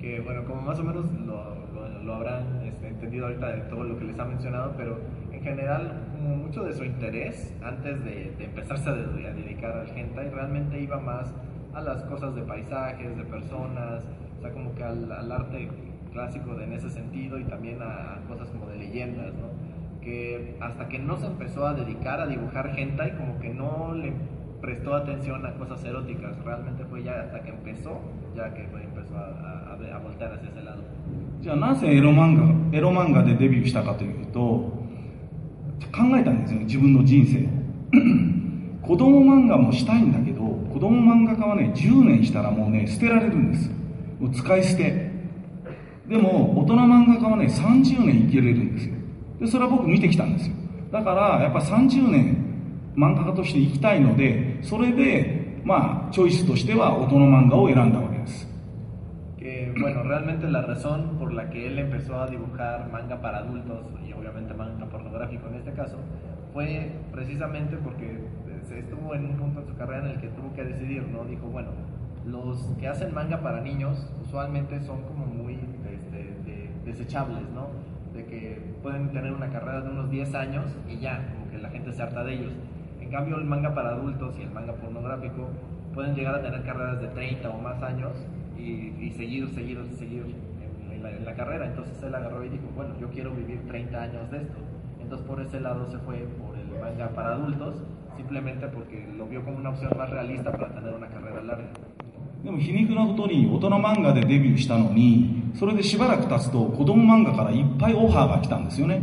que bueno, como más o menos lo, lo- lo habrán este, entendido ahorita de todo lo que les ha mencionado, pero en general mucho de su interés antes de, de empezarse a, de- a dedicar al hentai realmente iba más a las cosas de paisajes, de personas, o sea, como que al, al arte clásico de- en ese sentido y también a, cosas como de leyendas, ¿no? Que hasta que no se empezó a dedicar a dibujar hentai, como que no le prestó atención a cosas eróticas, realmente fue ya hasta que empezó, ya que pues, empezó a, a- a a voltear hacia ese lado. じゃあなぜエロ漫画エロ漫画でデビューしたかというと考えたんですよ自分の人生子供漫画もしたいんだけど子供漫画家はね10年したらもうね捨てられるんですもう使い捨てでも大人漫画家はね30年生きれるんですよでそれは僕見てきたんですよだからやっぱ30年漫画家として生きたいのでそれでまあチョイスとしては大人漫画を選んだわけです bueno, realmente la razón por la que él empezó a dibujar manga para adultos y obviamente manga pornográfico en este caso fue precisamente porque se estuvo en un punto en su carrera en el que tuvo que decidir, ¿no? Dijo, bueno, los que hacen manga para niños usualmente son como muy desechables, ¿no? De que pueden tener una carrera de unos 10 años y ya, como que la gente se harta de ellos. En cambio, el manga para adultos y el manga pornográfico pueden llegar a tener carreras de 30 o más años y, y seguir, seguir, seguir la, en la carrera. Entonces él agarró y dijo, bueno, yo quiero vivir 30 años de esto. Entonces por ese lado se fue por el manga para adultos, simplemente porque lo vio como una opción más realista para tener una carrera larga. でも皮肉なことに大人漫画でデビューしたのにそれでしばらく経つと子供漫画からいっぱいオファーが来たんですよね。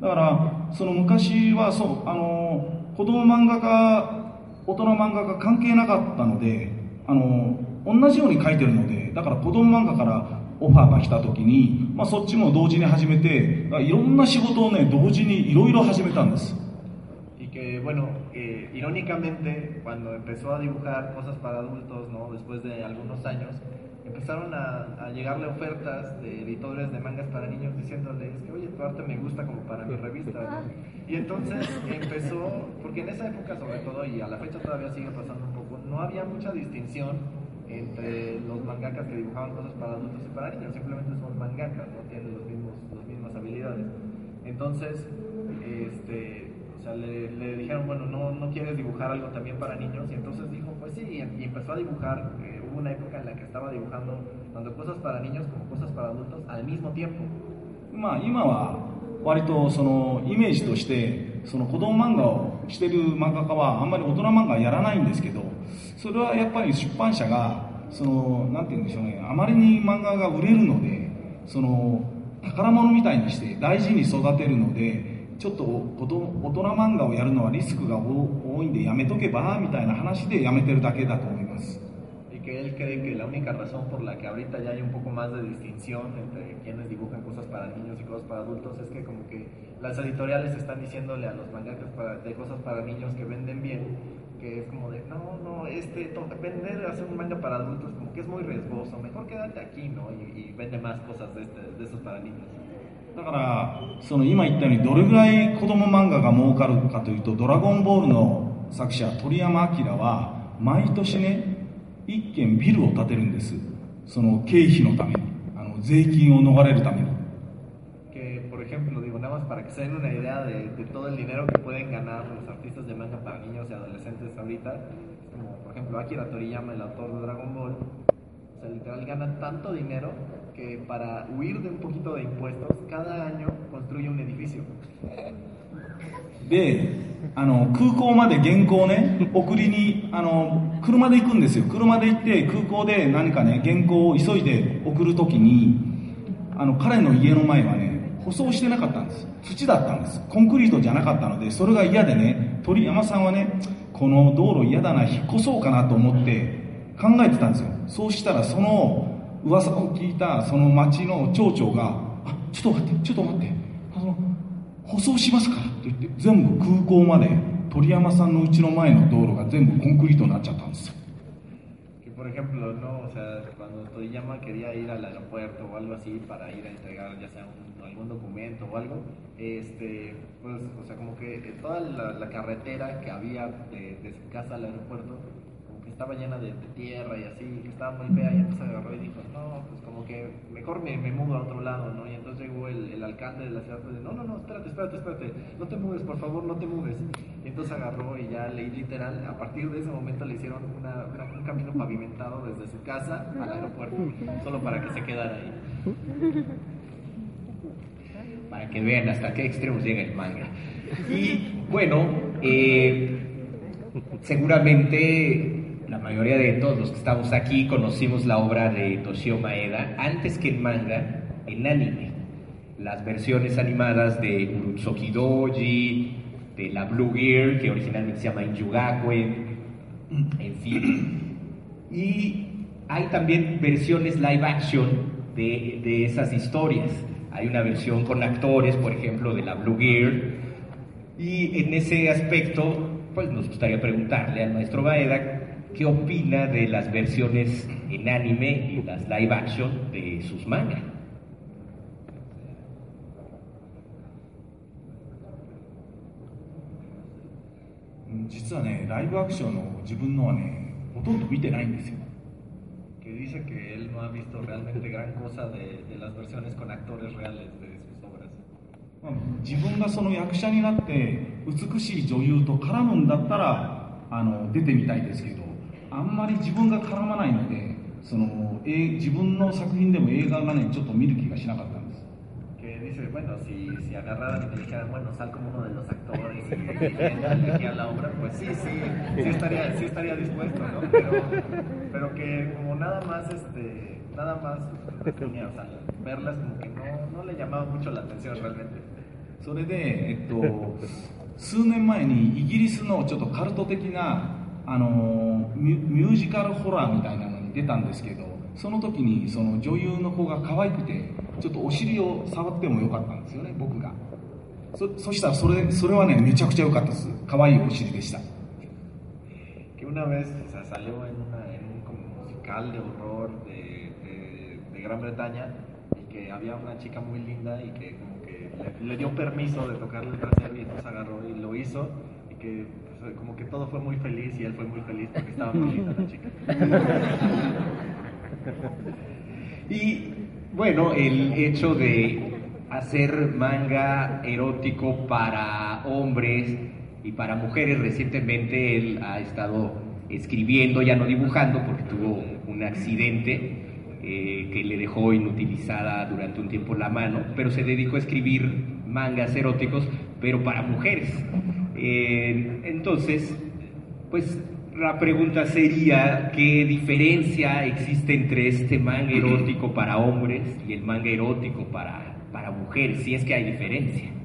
だからその昔はそうあの子供漫画家大人漫画家関係なかったのであの同じように書いてるのでだから子供漫画からオファーが来た時に、まあ、そっちも同時に始めていろんな仕事をね同時にいろいろ始めたんです。Bueno, eh, irónicamente, cuando empezó a dibujar cosas para adultos, ¿no? Después de algunos años, empezaron a, a llegarle ofertas de editores de mangas para niños diciéndoles que, oye, tu arte me gusta como para mi revista. Y entonces empezó, porque en esa época sobre todo, y a la fecha todavía sigue pasando un poco, no había mucha distinción entre los mangakas que dibujaban cosas para adultos y para niños, simplemente son mangakas, tienen los las mismas habilidades. Entonces, este, sea, le, le dijeron, bueno, no, no quieres dibujar algo también para niños, y entonces dijo, pues sí, y, empezó a dibujar, eh, hubo una época en la que estaba dibujando tanto cosas para niños como cosas para adultos al mismo tiempo. まあ今は割とそのイメージとしてその子供漫画をしてる漫画家はあんまり大人漫画やらないんですけどそれはやっぱり出版社がそのなんて言うんでしょうねあまりに漫画が売れるのでその宝物みたいにして大事に育てるのでちょっと子供大人漫画をやるのはリスクが多多いんでやめとけばみたいな話でやめてるだけだと思います Y que él cree que la única razón por la que ahorita ya hay un poco más de distinción entre quienes dibujan cosas para niños y cosas para adultos es que como que las editoriales están diciéndole a los mangakas para- de cosas para niños que venden bien, que es como de, no, no, este, to- vender, hacer un manga para adultos como que es muy riesgoso, mejor quédate aquí, ¿no? Y, y vende más cosas de, este, de esos para niños. だからその今言ったようにどれぐらい子供漫画が儲かるかというと「ドラゴンボール」の作者鳥山明は毎年ね一軒ビルを建てるんですその経費のためにあの税金を逃れるために ejemplo, digo, nada más para que se den una idea de, de todo el dinero que pueden ganar los artistas de manga para niños y adolescentes ahorita, como por ejemplo Akira Toriyama, el autor de Dragon Ball, sea, literal gana tanto dinero que para huir de un poquito de impuestos, cada año construye un edificio. であの空港まで原稿をね送りにあの車で行くんですよ車で行って空港で何かね原稿を急いで送るときにあの彼の家の前はね舗装してなかったんです土だったんですコンクリートじゃなかったのでそれが嫌でね鳥山さんはねこの道路嫌だな引っ越そうかなと思って考えてたんですよそうしたらその噂を聞いたその町の町長が「あちょっと待ってちょっと待ってあの舗装しますから」って言って全部空港まで鳥山さんの家の前の道路が全部コンクリートになっちゃったんですよ por ejemplo, no, o sea, cuando Toriyama quería ir al aeropuerto o algo así para ir a entregar ya sea un- algún documento o algo, este, pues, o sea, como que toda la, la carretera que había de, de su casa al aeropuerto estaba llena de, tierra y así, estaba muy fea y entonces agarró y dijo, no, pues como que mejor me, me mudo a otro lado, ¿no? Y entonces llegó el, el alcalde de la ciudad dijo, no, no, no, espérate, espérate, espérate, no te mueves, por favor, no te mueves. Y entonces agarró y ya leí literal, a partir de ese momento le hicieron una- un camino pavimentado desde su casa al aeropuerto, solo para que se quedara ahí. para que vean hasta qué extremos llega el manga. Y bueno, eh, seguramente la mayoría de todos los que estamos aquí conocimos la obra de Toshio Maeda antes que el manga, en anime. Las versiones animadas de Urutsuki Doji, de la Blue Gear, que originalmente se llama Injugakuen, en fin. Y hay también versiones live action de, de esas historias. Hay una versión con actores, por ejemplo, de la Blue Gear. Y en ese aspecto, pues nos gustaría preguntarle al maestro Baeda qué opina de las versiones en anime y las live action de sus mangas. うん実はねライブアクションの自分のはねほとんど見てないんですよ Que dice que él no ha visto realmente gran cosa de, de las versiones con actores reales de sus obras. まあ自分がその役者になって美しい女優と絡むんだったらあの出てみたいですけど あんまり自分が絡まないので、その、え、自分の作品でも映画がね、ちょっと見る気がしなかったんです。それで、えっと、数年前にイギリスのちょっとカルト的なあのミュミュージカルホラーみたいなのに出たんですけどその時にその女優の子が可愛くてちょっとお尻を触ってもよかったんですよね僕がそそしたらそれそれはねめちゃくちゃ良かったです可愛いお尻でした Que una vez o sea, salió en, una, en un como musical de horror de, de, de Gran Bretaña y que había una chica muy linda y que como que le, le dio permiso de tocarle el trasero y entonces agarró y lo hizo y que como que todo fue muy feliz y él fue muy feliz porque estaba muy linda la chica. Y bueno, el hecho de hacer manga erótico para hombres y para mujeres, recientemente él ha estado escribiendo, ya no dibujando, porque tuvo un accidente eh, que le dejó inutilizada durante un tiempo la mano, pero se dedicó a escribir mangas eróticos, pero para mujeres. Eh, entonces, pues la pregunta sería, ¿qué diferencia existe entre este manga erótico para hombres y el manga erótico para, para mujeres? Si es que hay diferencia.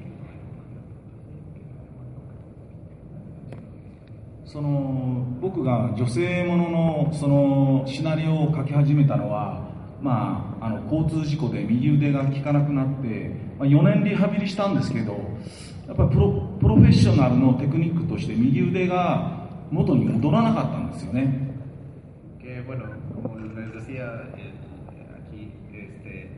その僕が女性もののそのシナリオを書き始めたのは、まあ、あの交通事故で右腕が効かなくなって、まあ、4年リハビリしたんですけどやっぱりプロプロフェッショナルのテクニックとして右腕が元に戻らなかったんですよね Que bueno, como les decía eh, aquí, este,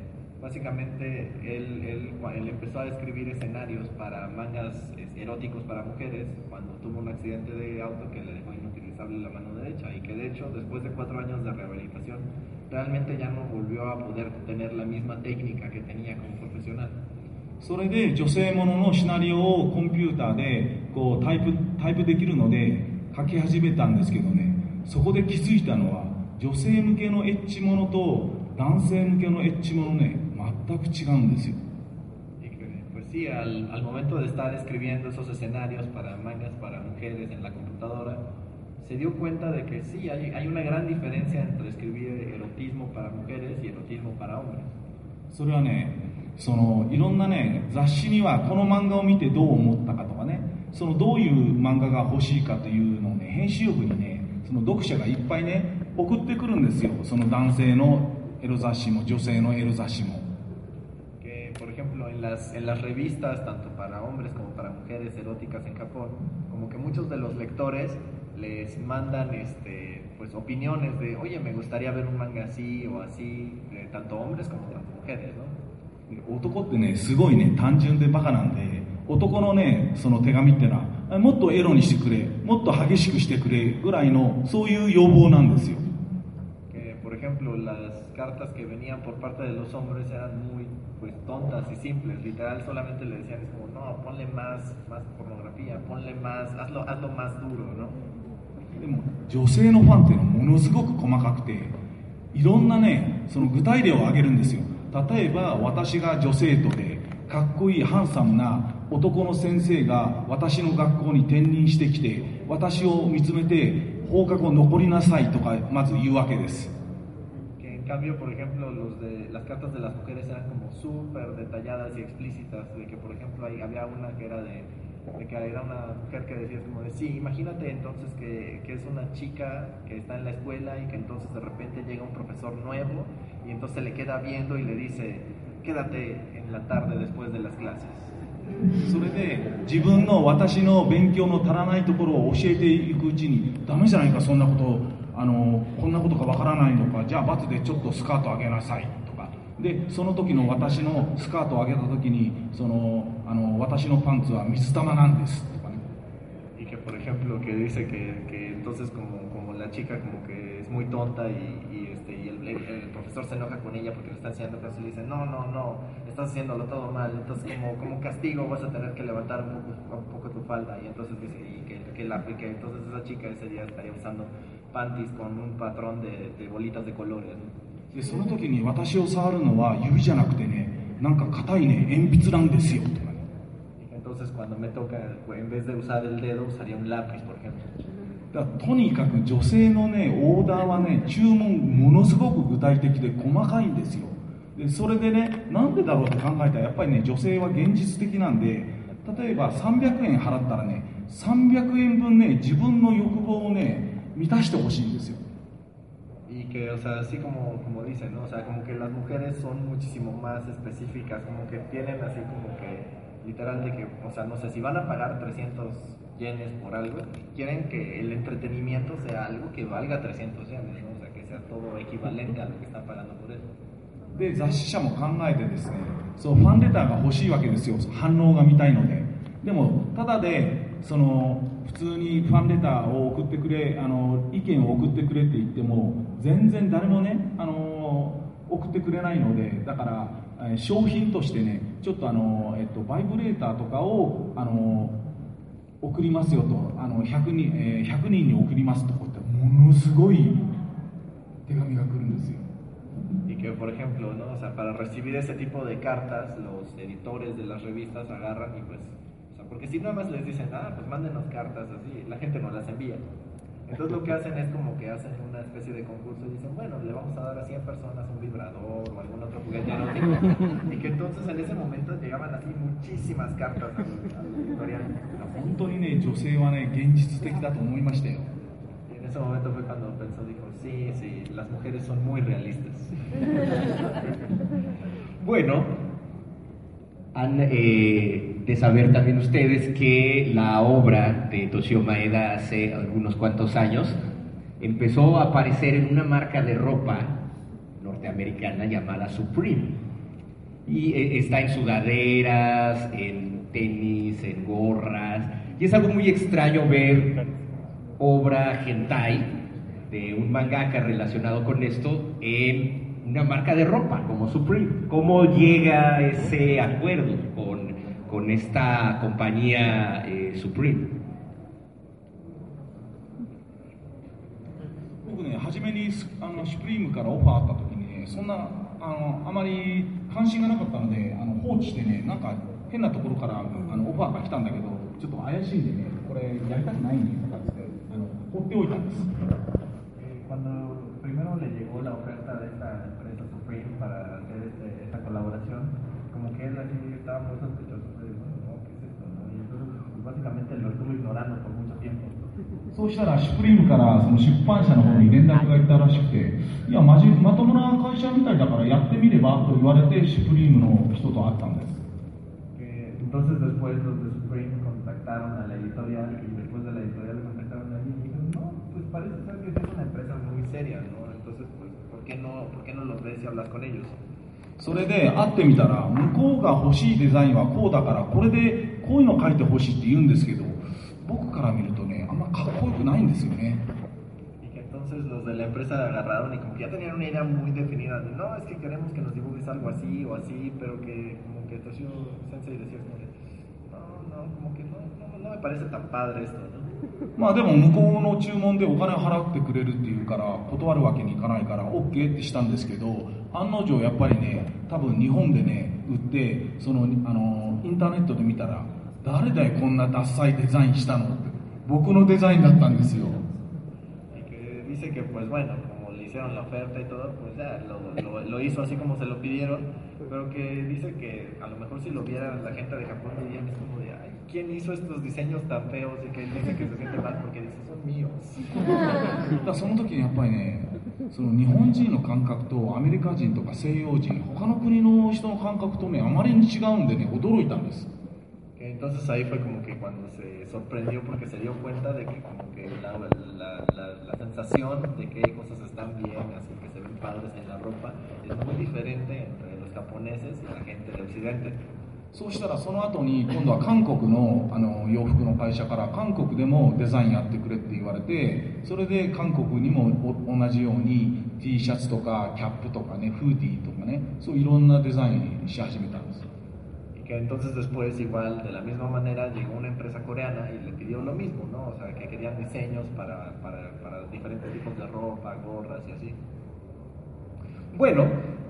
básicamente él, él, él empezó a escribir escenarios para mangas eh, eróticos para mujeres cuando tuvo un accidente de auto que le dejó inutilizable la mano derecha y que de hecho después de cuatro años de rehabilitación realmente ya no volvió a poder tener la misma técnica que tenía como profesional. それで女性もののシナリオをコンピューターでこうタイプタイプできるので書き始めたんですけどねそこで気づいたのは女性向けのエッチものと男性向けのエッチものね全く違うんですよ sí, al, al momento de estar escribiendo esos escenarios para mangas para mujeres en la computadora, se dio cuenta de que sí, hay, hay una gran diferencia entre escribir erotismo para mujeres y erotismo para hombres. それはねそのいろんなね雑誌にはこの漫画を見てどう思ったかとかねそのどういう漫画が欲しいかというのをね編集部にねその読者がいっぱいね送ってくるんですよその男性のエロ雑誌も女性のエロ雑誌も Por ejemplo, en las, en las revistas, tanto para hombres como para mujeres eróticas en Japón, como que muchos de los lectores les mandan este, pues, opiniones de, oye, me gustaría ver un manga así o así, de tanto hombres como tanto mujeres, ¿no? 男ってねすごいね単純でバカなんで男のねその手紙ってのはもっとエロにしてくれもっと激しくしてくれぐらいのそういう要望なんですよ por ejemplo, las cartas que venían por parte de los hombres eran muy pues, tontas y simples. Literal, solamente le decían, es como, no, ponle más, más pornografía, ponle más, hazlo, hazlo más duro, ¿no? でも女性のファンっていうのはものすごく細かくていろんなねその具体例を挙げるんですよ例えば私が女生徒でかっこいいハンサムな男の先生が私の学校に転任してきて私を見つめて放課後残りなさいとかまず言うわけです cambio, por ejemplo, los de, las cartas de las mujeres eran como súper detalladas y explícitas. De que, por ejemplo, ahí había una que era de, De que era una mujer que decía como de, sí, imagínate entonces que, que es una chica que está en la escuela y que entonces de repente llega un profesor nuevo y entonces le queda viendo y le dice, quédate en la tarde después de las clases. それで自分の私の勉強の足らないところを教えていくうちにダメじゃないかそんなことあのこんなことがわからないのかじゃあ罰でちょっとスカート上げなさいとかでその時の私のスカートを上げた時にそのあの私のパンツは水玉なんですとかね Y que, por ejemplo, que dice que, que entonces como, como la chica como que es muy tonta y, el, el- el profesor se enoja con ella porque le está enseñando cosas y le dice, no, no, no, estás haciéndolo todo mal, entonces como, como castigo vas a tener que levantar un poco, un poco tu falda. Y entonces dice y que, que, la, que entonces esa chica ese día estaría usando panties con un patrón de, de bolitas de colores. ¿no? でその時に私を触るのは指じゃなくてねなんか硬いね鉛筆なんですよとかね Y que entonces cuando me toca, pues, en vez de usar el dedo, usaría un lápiz, por ejemplo. だとにかく女性のねオーダーはね注文ものすごく具体的で細かいんですよでそれでねなんでだろうって考えたらやっぱりね女性は現実的なんで例えば300円払ったらね300円分ね自分の欲望をね満たしてほしいんですよ Y que, o sea, así como, como dicen, ¿no? O sea, como que las mujeres son muchísimo más específicas, como que tienen así como que, literal de que, o sea, no sé, si van a pagar 300 yenes por algo, quieren que el entretenimiento sea algo que valga 300 yenes, ¿no? O sea, que sea todo equivalente a lo que están pagando por eso. で雑誌社も考えてですねそうファンレターが欲しいわけですよ反応が見たいのででもただでその普通にファンレターを送ってくれあの意見を送ってくれって言っても全然誰もねあの送ってくれないのでだから商品としてねちょっとあの、えっと、バイブレーターとかをあの送りますよとあの 100, 人、えー100人に送りますとかってものすごい手紙が来るんですよ Y que, por ejemplo, ¿no? O sea, para recibir ese tipo de cartas, los editores de las revistas agarran y pues, o sea, porque si nada más les dicen, ah, pues mándenos cartas así, la gente no las envía. Entonces lo que hacen es como que hacen una especie de concurso y dicen, bueno, le vamos a dar a 100 personas un vibrador o algún otro juguete erótico. y que entonces en ese momento llegaban así muchísimas cartas al, al editorial. 本当にね女性はね現実的だと思いましたよ Y en ese momento fue cuando pensó, dijo, sí, sí, las mujeres son muy realistas. Bueno, han eh, de saber también ustedes que la obra de Toshio Maeda hace algunos cuantos años empezó a aparecer en una marca de ropa norteamericana llamada Supreme. Y eh, está en sudaderas, en tenis, en gorras. Y es algo muy extraño ver obra hentai de un mangaka relacionado con esto en una marca de ropa como Supreme. ¿Cómo llega ese acuerdo con esta compañía eh, 僕ね、初めにスあのスプリームからオファーあった時に、ね、そんなあ,のあまり関心がなかったのであの放置してねなんか変なところからあのオファーが来たんだけどちょっと怪しいんでねこれやりたくないんでとかってあの放っておいたんです。Eh, SUPREEM そうしたら、スプリームからその出版社の方に連絡がいったらしくて、いや、まじまともな会社みたいだからやってみればと言われて、スプリームの人と会ったんです。それで会ってみたら、向こうが欲しいデザインはこうだから、これでこういうの書いてほしいって言うんですけど僕から見るとねあんまかっこよくないんですよね entonces los de la empresa agarraron y como que ya tenían una idea muy definida de, no, es que queremos que nos dibujes algo así o así, pero que como que Toshio Sensei decía como de, no, no, como que no, no, no me parece tan padre esto, ¿no? まあでも向こうの注文でお金払ってくれるっていうから断るわけにいかないから OK ってしたんですけど案の定やっぱりね多分日本でね売ってそのあのインターネットで見たら誰だよこんなダサいデザインしたの？僕のデザインだったんですよ。¿quién hizo estos diseños tan feos? Y que él dice que se siente mal porque dice, son míos. だからその時にやっぱりねその日本人の感覚とアメリカ人とか西洋人他の国の人の感覚とねあまりに違うんでね驚いたんです Que entonces ahí fue como que cuando se sorprendió porque se dio cuenta de que como que la, la, la, la sensación de que cosas están bien, así que se ven padres en la ropa, es muy diferente entre los japoneses y la gente de Occidente. そうしたらその後に今度は韓国のあの洋服の会社から韓国でもデザインやってくれって言われてそれで韓国にもお同じように T シャツとかキャップとかねフーディーとかねそういろんなデザインし始めたんです que entonces después igual de la misma manera llegó una empresa coreana y le pidió lo mismo, ¿no? O sea, que querían diseños para, para, para diferentes tipos de ropa, gorras y así. Bueno,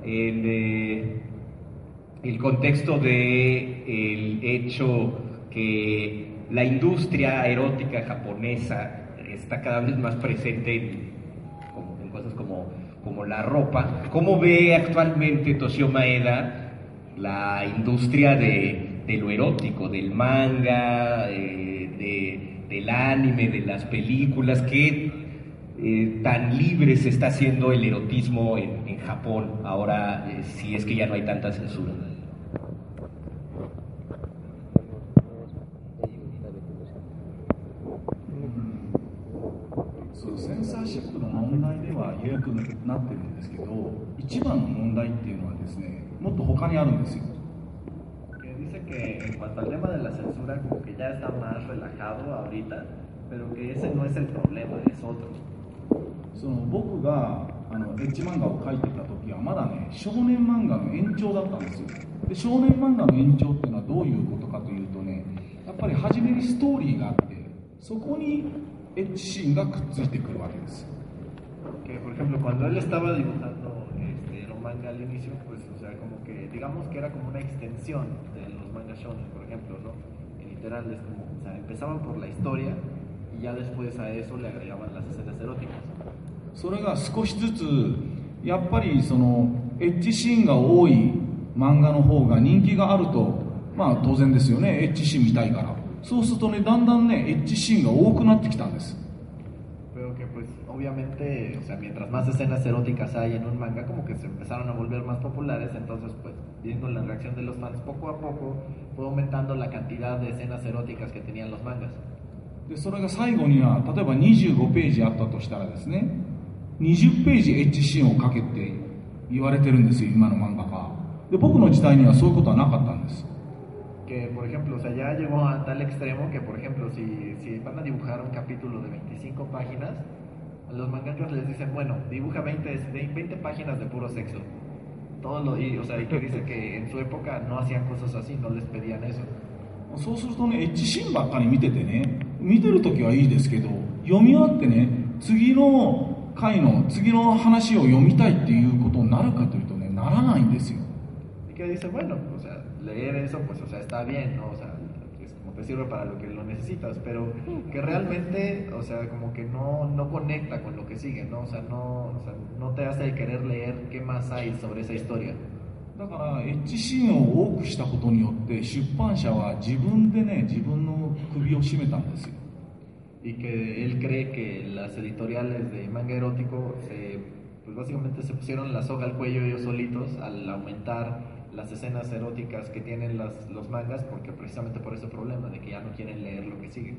el, eh, el contexto de el hecho que la industria erótica japonesa está cada vez más presente en, en cosas como, como la ropa. ¿Cómo ve actualmente Toshio Maeda la industria de, de lo erótico, del manga, eh, de- del anime, de las películas? ¿Qué eh, tan libre se está haciendo el erotismo en, Japón, ahora eh, si es que ya no hay tanta censura. Dice que en cuanto al tema de la censura, como que ya está más relajado ahorita, pero que ese no es el problema, es otro. その僕があのエッジ漫画を描いてた時はまだね少年漫画の延長だったんですよで少年漫画の延長っていうのはどういうことかというとねやっぱり初めにストーリーがあってそこにエッジシーンがくっついてくるわけです Que por ejemplo, cuando él estaba dibujando este, los manga al inicio, pues, o sea, como que, digamos que era como una extensión de los mangas shonen, por ejemplo, ¿no? Que literal es como, o sea, empezaban por la historia y ya después a eso le agregaban las escenas eróticas. それが少しずつやっぱりそのエッジシーンが多い漫画の方が人気があるとまあ当然ですよねエッジシーン見たいからそうするとねだんだんねエッジシーンが多くなってきたんです obviamente, o sea, mientras más escenas eróticas hay en un manga, como que se empezaron a volver más populares, entonces pues viendo la reacción de los fans poco a poco fue aumentando la cantidad de escenas eróticas que tenían los mangas. でそれが最後には例えば25ページあったとしたらですね20ページエッジシーンをかけって言われてるんですよ今の漫画家で僕の時代にはそういうことはなかったんです Que por ejemplo, o sea, ya llegó a tal extremo que por ejemplo, si, si van a dibujar un capítulo de 25 páginas, los mangakas les dicen, bueno, dibuja 20, de- 20 páginas de puro sexo. Todo lo, y, o sea, y que dice que en su época no hacían cosas así, no les pedían eso. そうするとねエッジシーンばっかり見ててね見てる時はいいですけど読み終わってね次の回の次の話を読みたいっていうことになるかというとねならないんですよ que dice, bueno, o sea, leer eso, pues, o sea, está bien, ¿no? O sea, es como te sirve para lo que lo necesitas, pero que realmente, o sea, como que no, no conecta con lo que sigue, ¿no? O sea, no, o sea, no te hace querer leer qué más hay sobre esa historia. だからエッジシーンを多くしたことによって出版社は自分でね自分の首を絞めたんですよ Y que él cree que las editoriales de manga erótico se, pues básicamente se pusieron la soga al cuello ellos solitos al aumentar las escenas eróticas que tienen las, los mangas, porque precisamente por ese problema de que ya no quieren leer lo que sigue.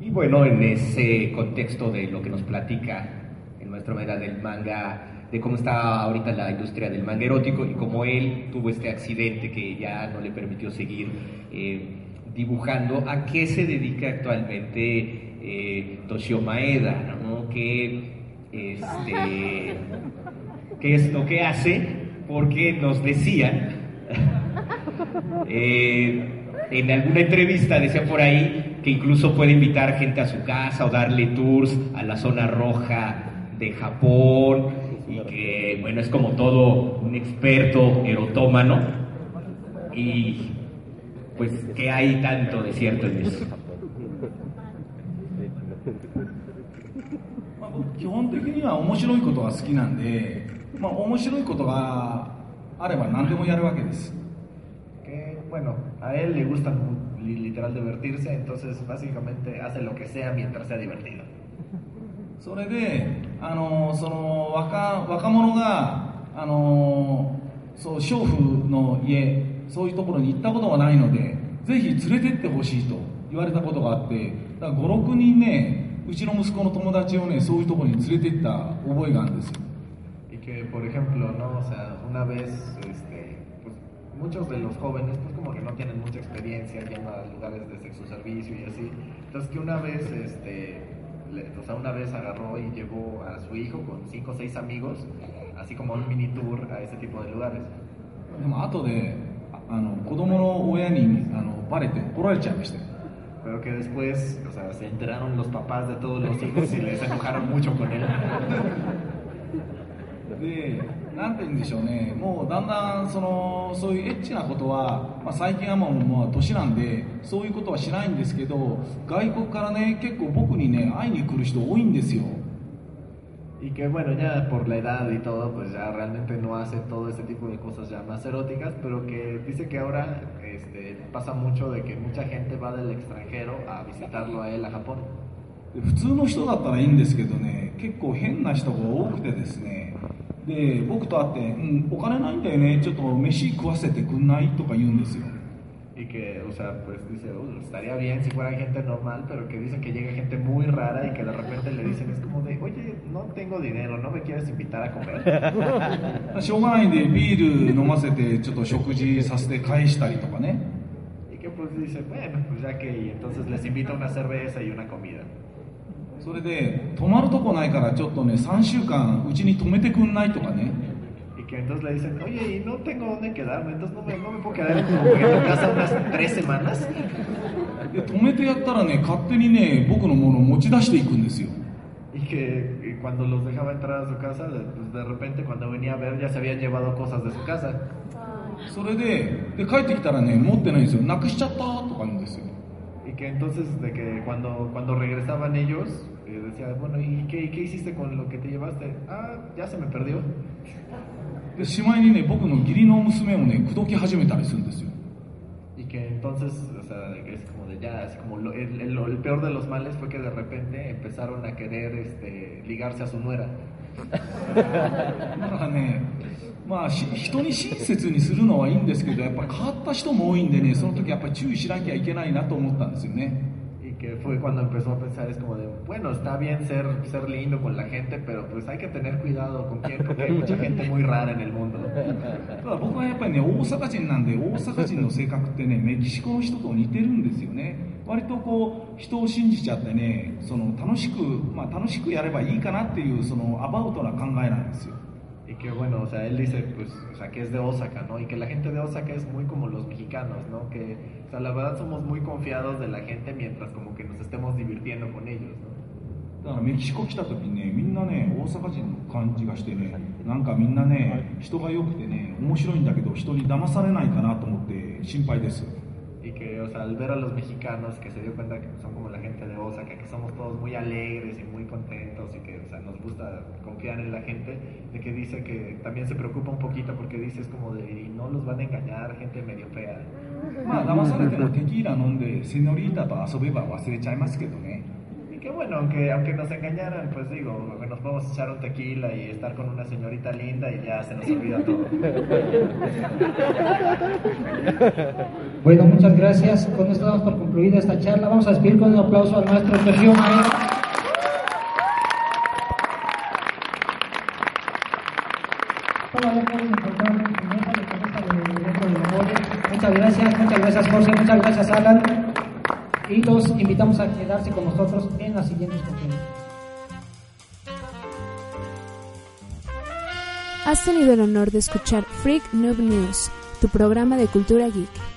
Y bueno, en ese contexto de lo que nos platica el maestro Meda del manga, de cómo está ahorita la industria del manga erótico y cómo él tuvo este accidente que ya no le permitió seguir eh, dibujando, ¿a qué se dedica actualmente eh, Toshio Maeda? ¿no? ¿Qué, este, ¿Qué es lo que hace? Porque nos decían eh, en alguna entrevista decía por ahí que incluso puede invitar gente a su casa o darle tours a la zona roja de Japón y que bueno es como todo un experto erotómano y pues que hay tanto de cierto en eso. は面白いことが好きなんで、まあ、面白いことがあれば何でもやるわけです。 Que, bueno, a él le gusta mu- li- literal divertirse, entonces básicamente hace lo que sea mientras sea divertido. それで、あのその若若者が、あのそう娼婦の家、 そういうところに行ったことがないので、ぜひ連れてってほしいと言われたことがあって、だから5、6人ね、うちの息子の友達をね、そういうところに連れてった覚えがあるんですよ。Que, por ejemplo, ¿no? O sea, una vez, este, pues, muchos de los jóvenes, pues como que no tienen mucha experiencia yendo a lugares de sexo servicio y así. Entonces que una vez, este, le- o sea, una vez agarró y llevó a su hijo con cinco o seis amigos, así como un mini tour a ese tipo de lugares. ああの子供の親にあのバレて怒られちゃいましたよ Pero que después, o sea, se enteraron los papás de todos los hijos y les enojaron mucho con él. で、なんて言うんでしょうね、もうだんだんそのそういうエッチなことは、まあ、最近はもうもう年なんで、そういうことはしないんですけど、外国からね、結構僕にね、会いに来る人多いんですよ。Y que bueno, ya por la edad y todo, pues ya realmente no hace todo ese tipo de cosas ya más eróticas, pero que dice que ahora este, pasa mucho de que mucha gente va del extranjero a visitarlo a él a Japón. で普通の人だったらいいんですけどね、結構変な人が多くてですね、で僕と会って、うん、お金ないんだよね、ちょっと飯食わせてくんないとか言うんですよ。 Y que, o sea, pues dice, "Uh, estaría bien si fuera gente normal, pero que dice que llega gente muy rara y que de repente le dicen, es como de, oye, no tengo dinero, ¿no me quieres invitar a comer? しょうがないんで、ビール飲ませて、ちょっと食事させて返したりとかね。 Y que pues dice, bueno, pues ya que, y entonces les invita una cerveza y una comida. それで、泊まるとこないから、ちょっとね、3週間、うちに泊めてくんないとかね。 Y que entonces le dicen, oye, y no tengo dónde quedarme, entonces no me, no me puedo quedar en tu, en tu casa unas tres semanas. で、泊めてやったらね、勝手にね、僕のものを持ち出していくんですよ。 Y que y cuando los dejaba entrar a su casa, de, pues de repente cuando venía a ver ya se habían llevado cosas de su casa. それで、で帰ってきたらね、持ってないんですよ。なくしちゃったとか言うんですよ。 Y que entonces de que cuando, cuando regresaban ellos, eh, decía, bueno, ¿y qué, y qué hiciste con lo que te llevaste? Ah, ya se me perdió. で、しまいにね、僕の義理の娘をね、口説き始めたりするんですよ。Y que entonces, o sea, es como de ya, así como lo- el, el- el peor de los males fue que de repente empezaron a querer este, ligarse a su nuera. だからね、まあ、し人に親切にするのはいいんですけど、やっぱり変わった人も多いんでね、その時やっぱり注意しなきゃいけないなと思ったんですよね。Fue cuando empezó a pensar, es como de, bueno, está bien ser, ser lindo con la gente, pero pues hay que tener cuidado con quién, porque hay mucha gente muy rara en el mundo. ただ僕はやっぱりね、大阪人なんで、大阪人の性格ってね、メキシコの人と似てるんですよね。割とこう、人を信じちゃってね、その楽しく、まあ楽しくやればいいかなっていう、そのアバウトな考えなんですよ。Y que bueno, o sea, él dice, pues, o sea, que es de Osaka, ¿no? Y que la gente de Osaka es muy como los mexicanos, ¿no? Que, o sea, la verdad somos muy confiados de la gente mientras como que nos estemos divirtiendo con ellos, ¿no? だからメキシコ来た時にね、みんなね、大阪人の感じがしてね、なんかみんなね、人が良くてね、面白いんだけど、人に騙されないかなと思って心配です。 Y que, o sea, al ver a los mexicanos, que se dio cuenta que son como la gente de Osaka, que somos todos muy alegres y muy contentos y que, o sea, nos gusta confiar en la gente, de que dice que también se preocupa un poquito porque dice es como de, y no los van a engañar, gente medio fea. まあ騙されてもテキーラ飲んで、セノリータと遊べば忘れちゃいますけどね。 Y que bueno, aunque, aunque nos engañaran, pues digo, que nos podemos echar un tequila y estar con una señorita linda y ya se nos olvida todo. Bueno, muchas gracias. Con esto damos por concluida esta charla. Vamos a despedir con un aplauso al maestro Sergio Maera. Y los invitamos a quedarse con nosotros en las siguientes conferencias. Has tenido el honor de escuchar Freak Noob News, tu programa de cultura geek.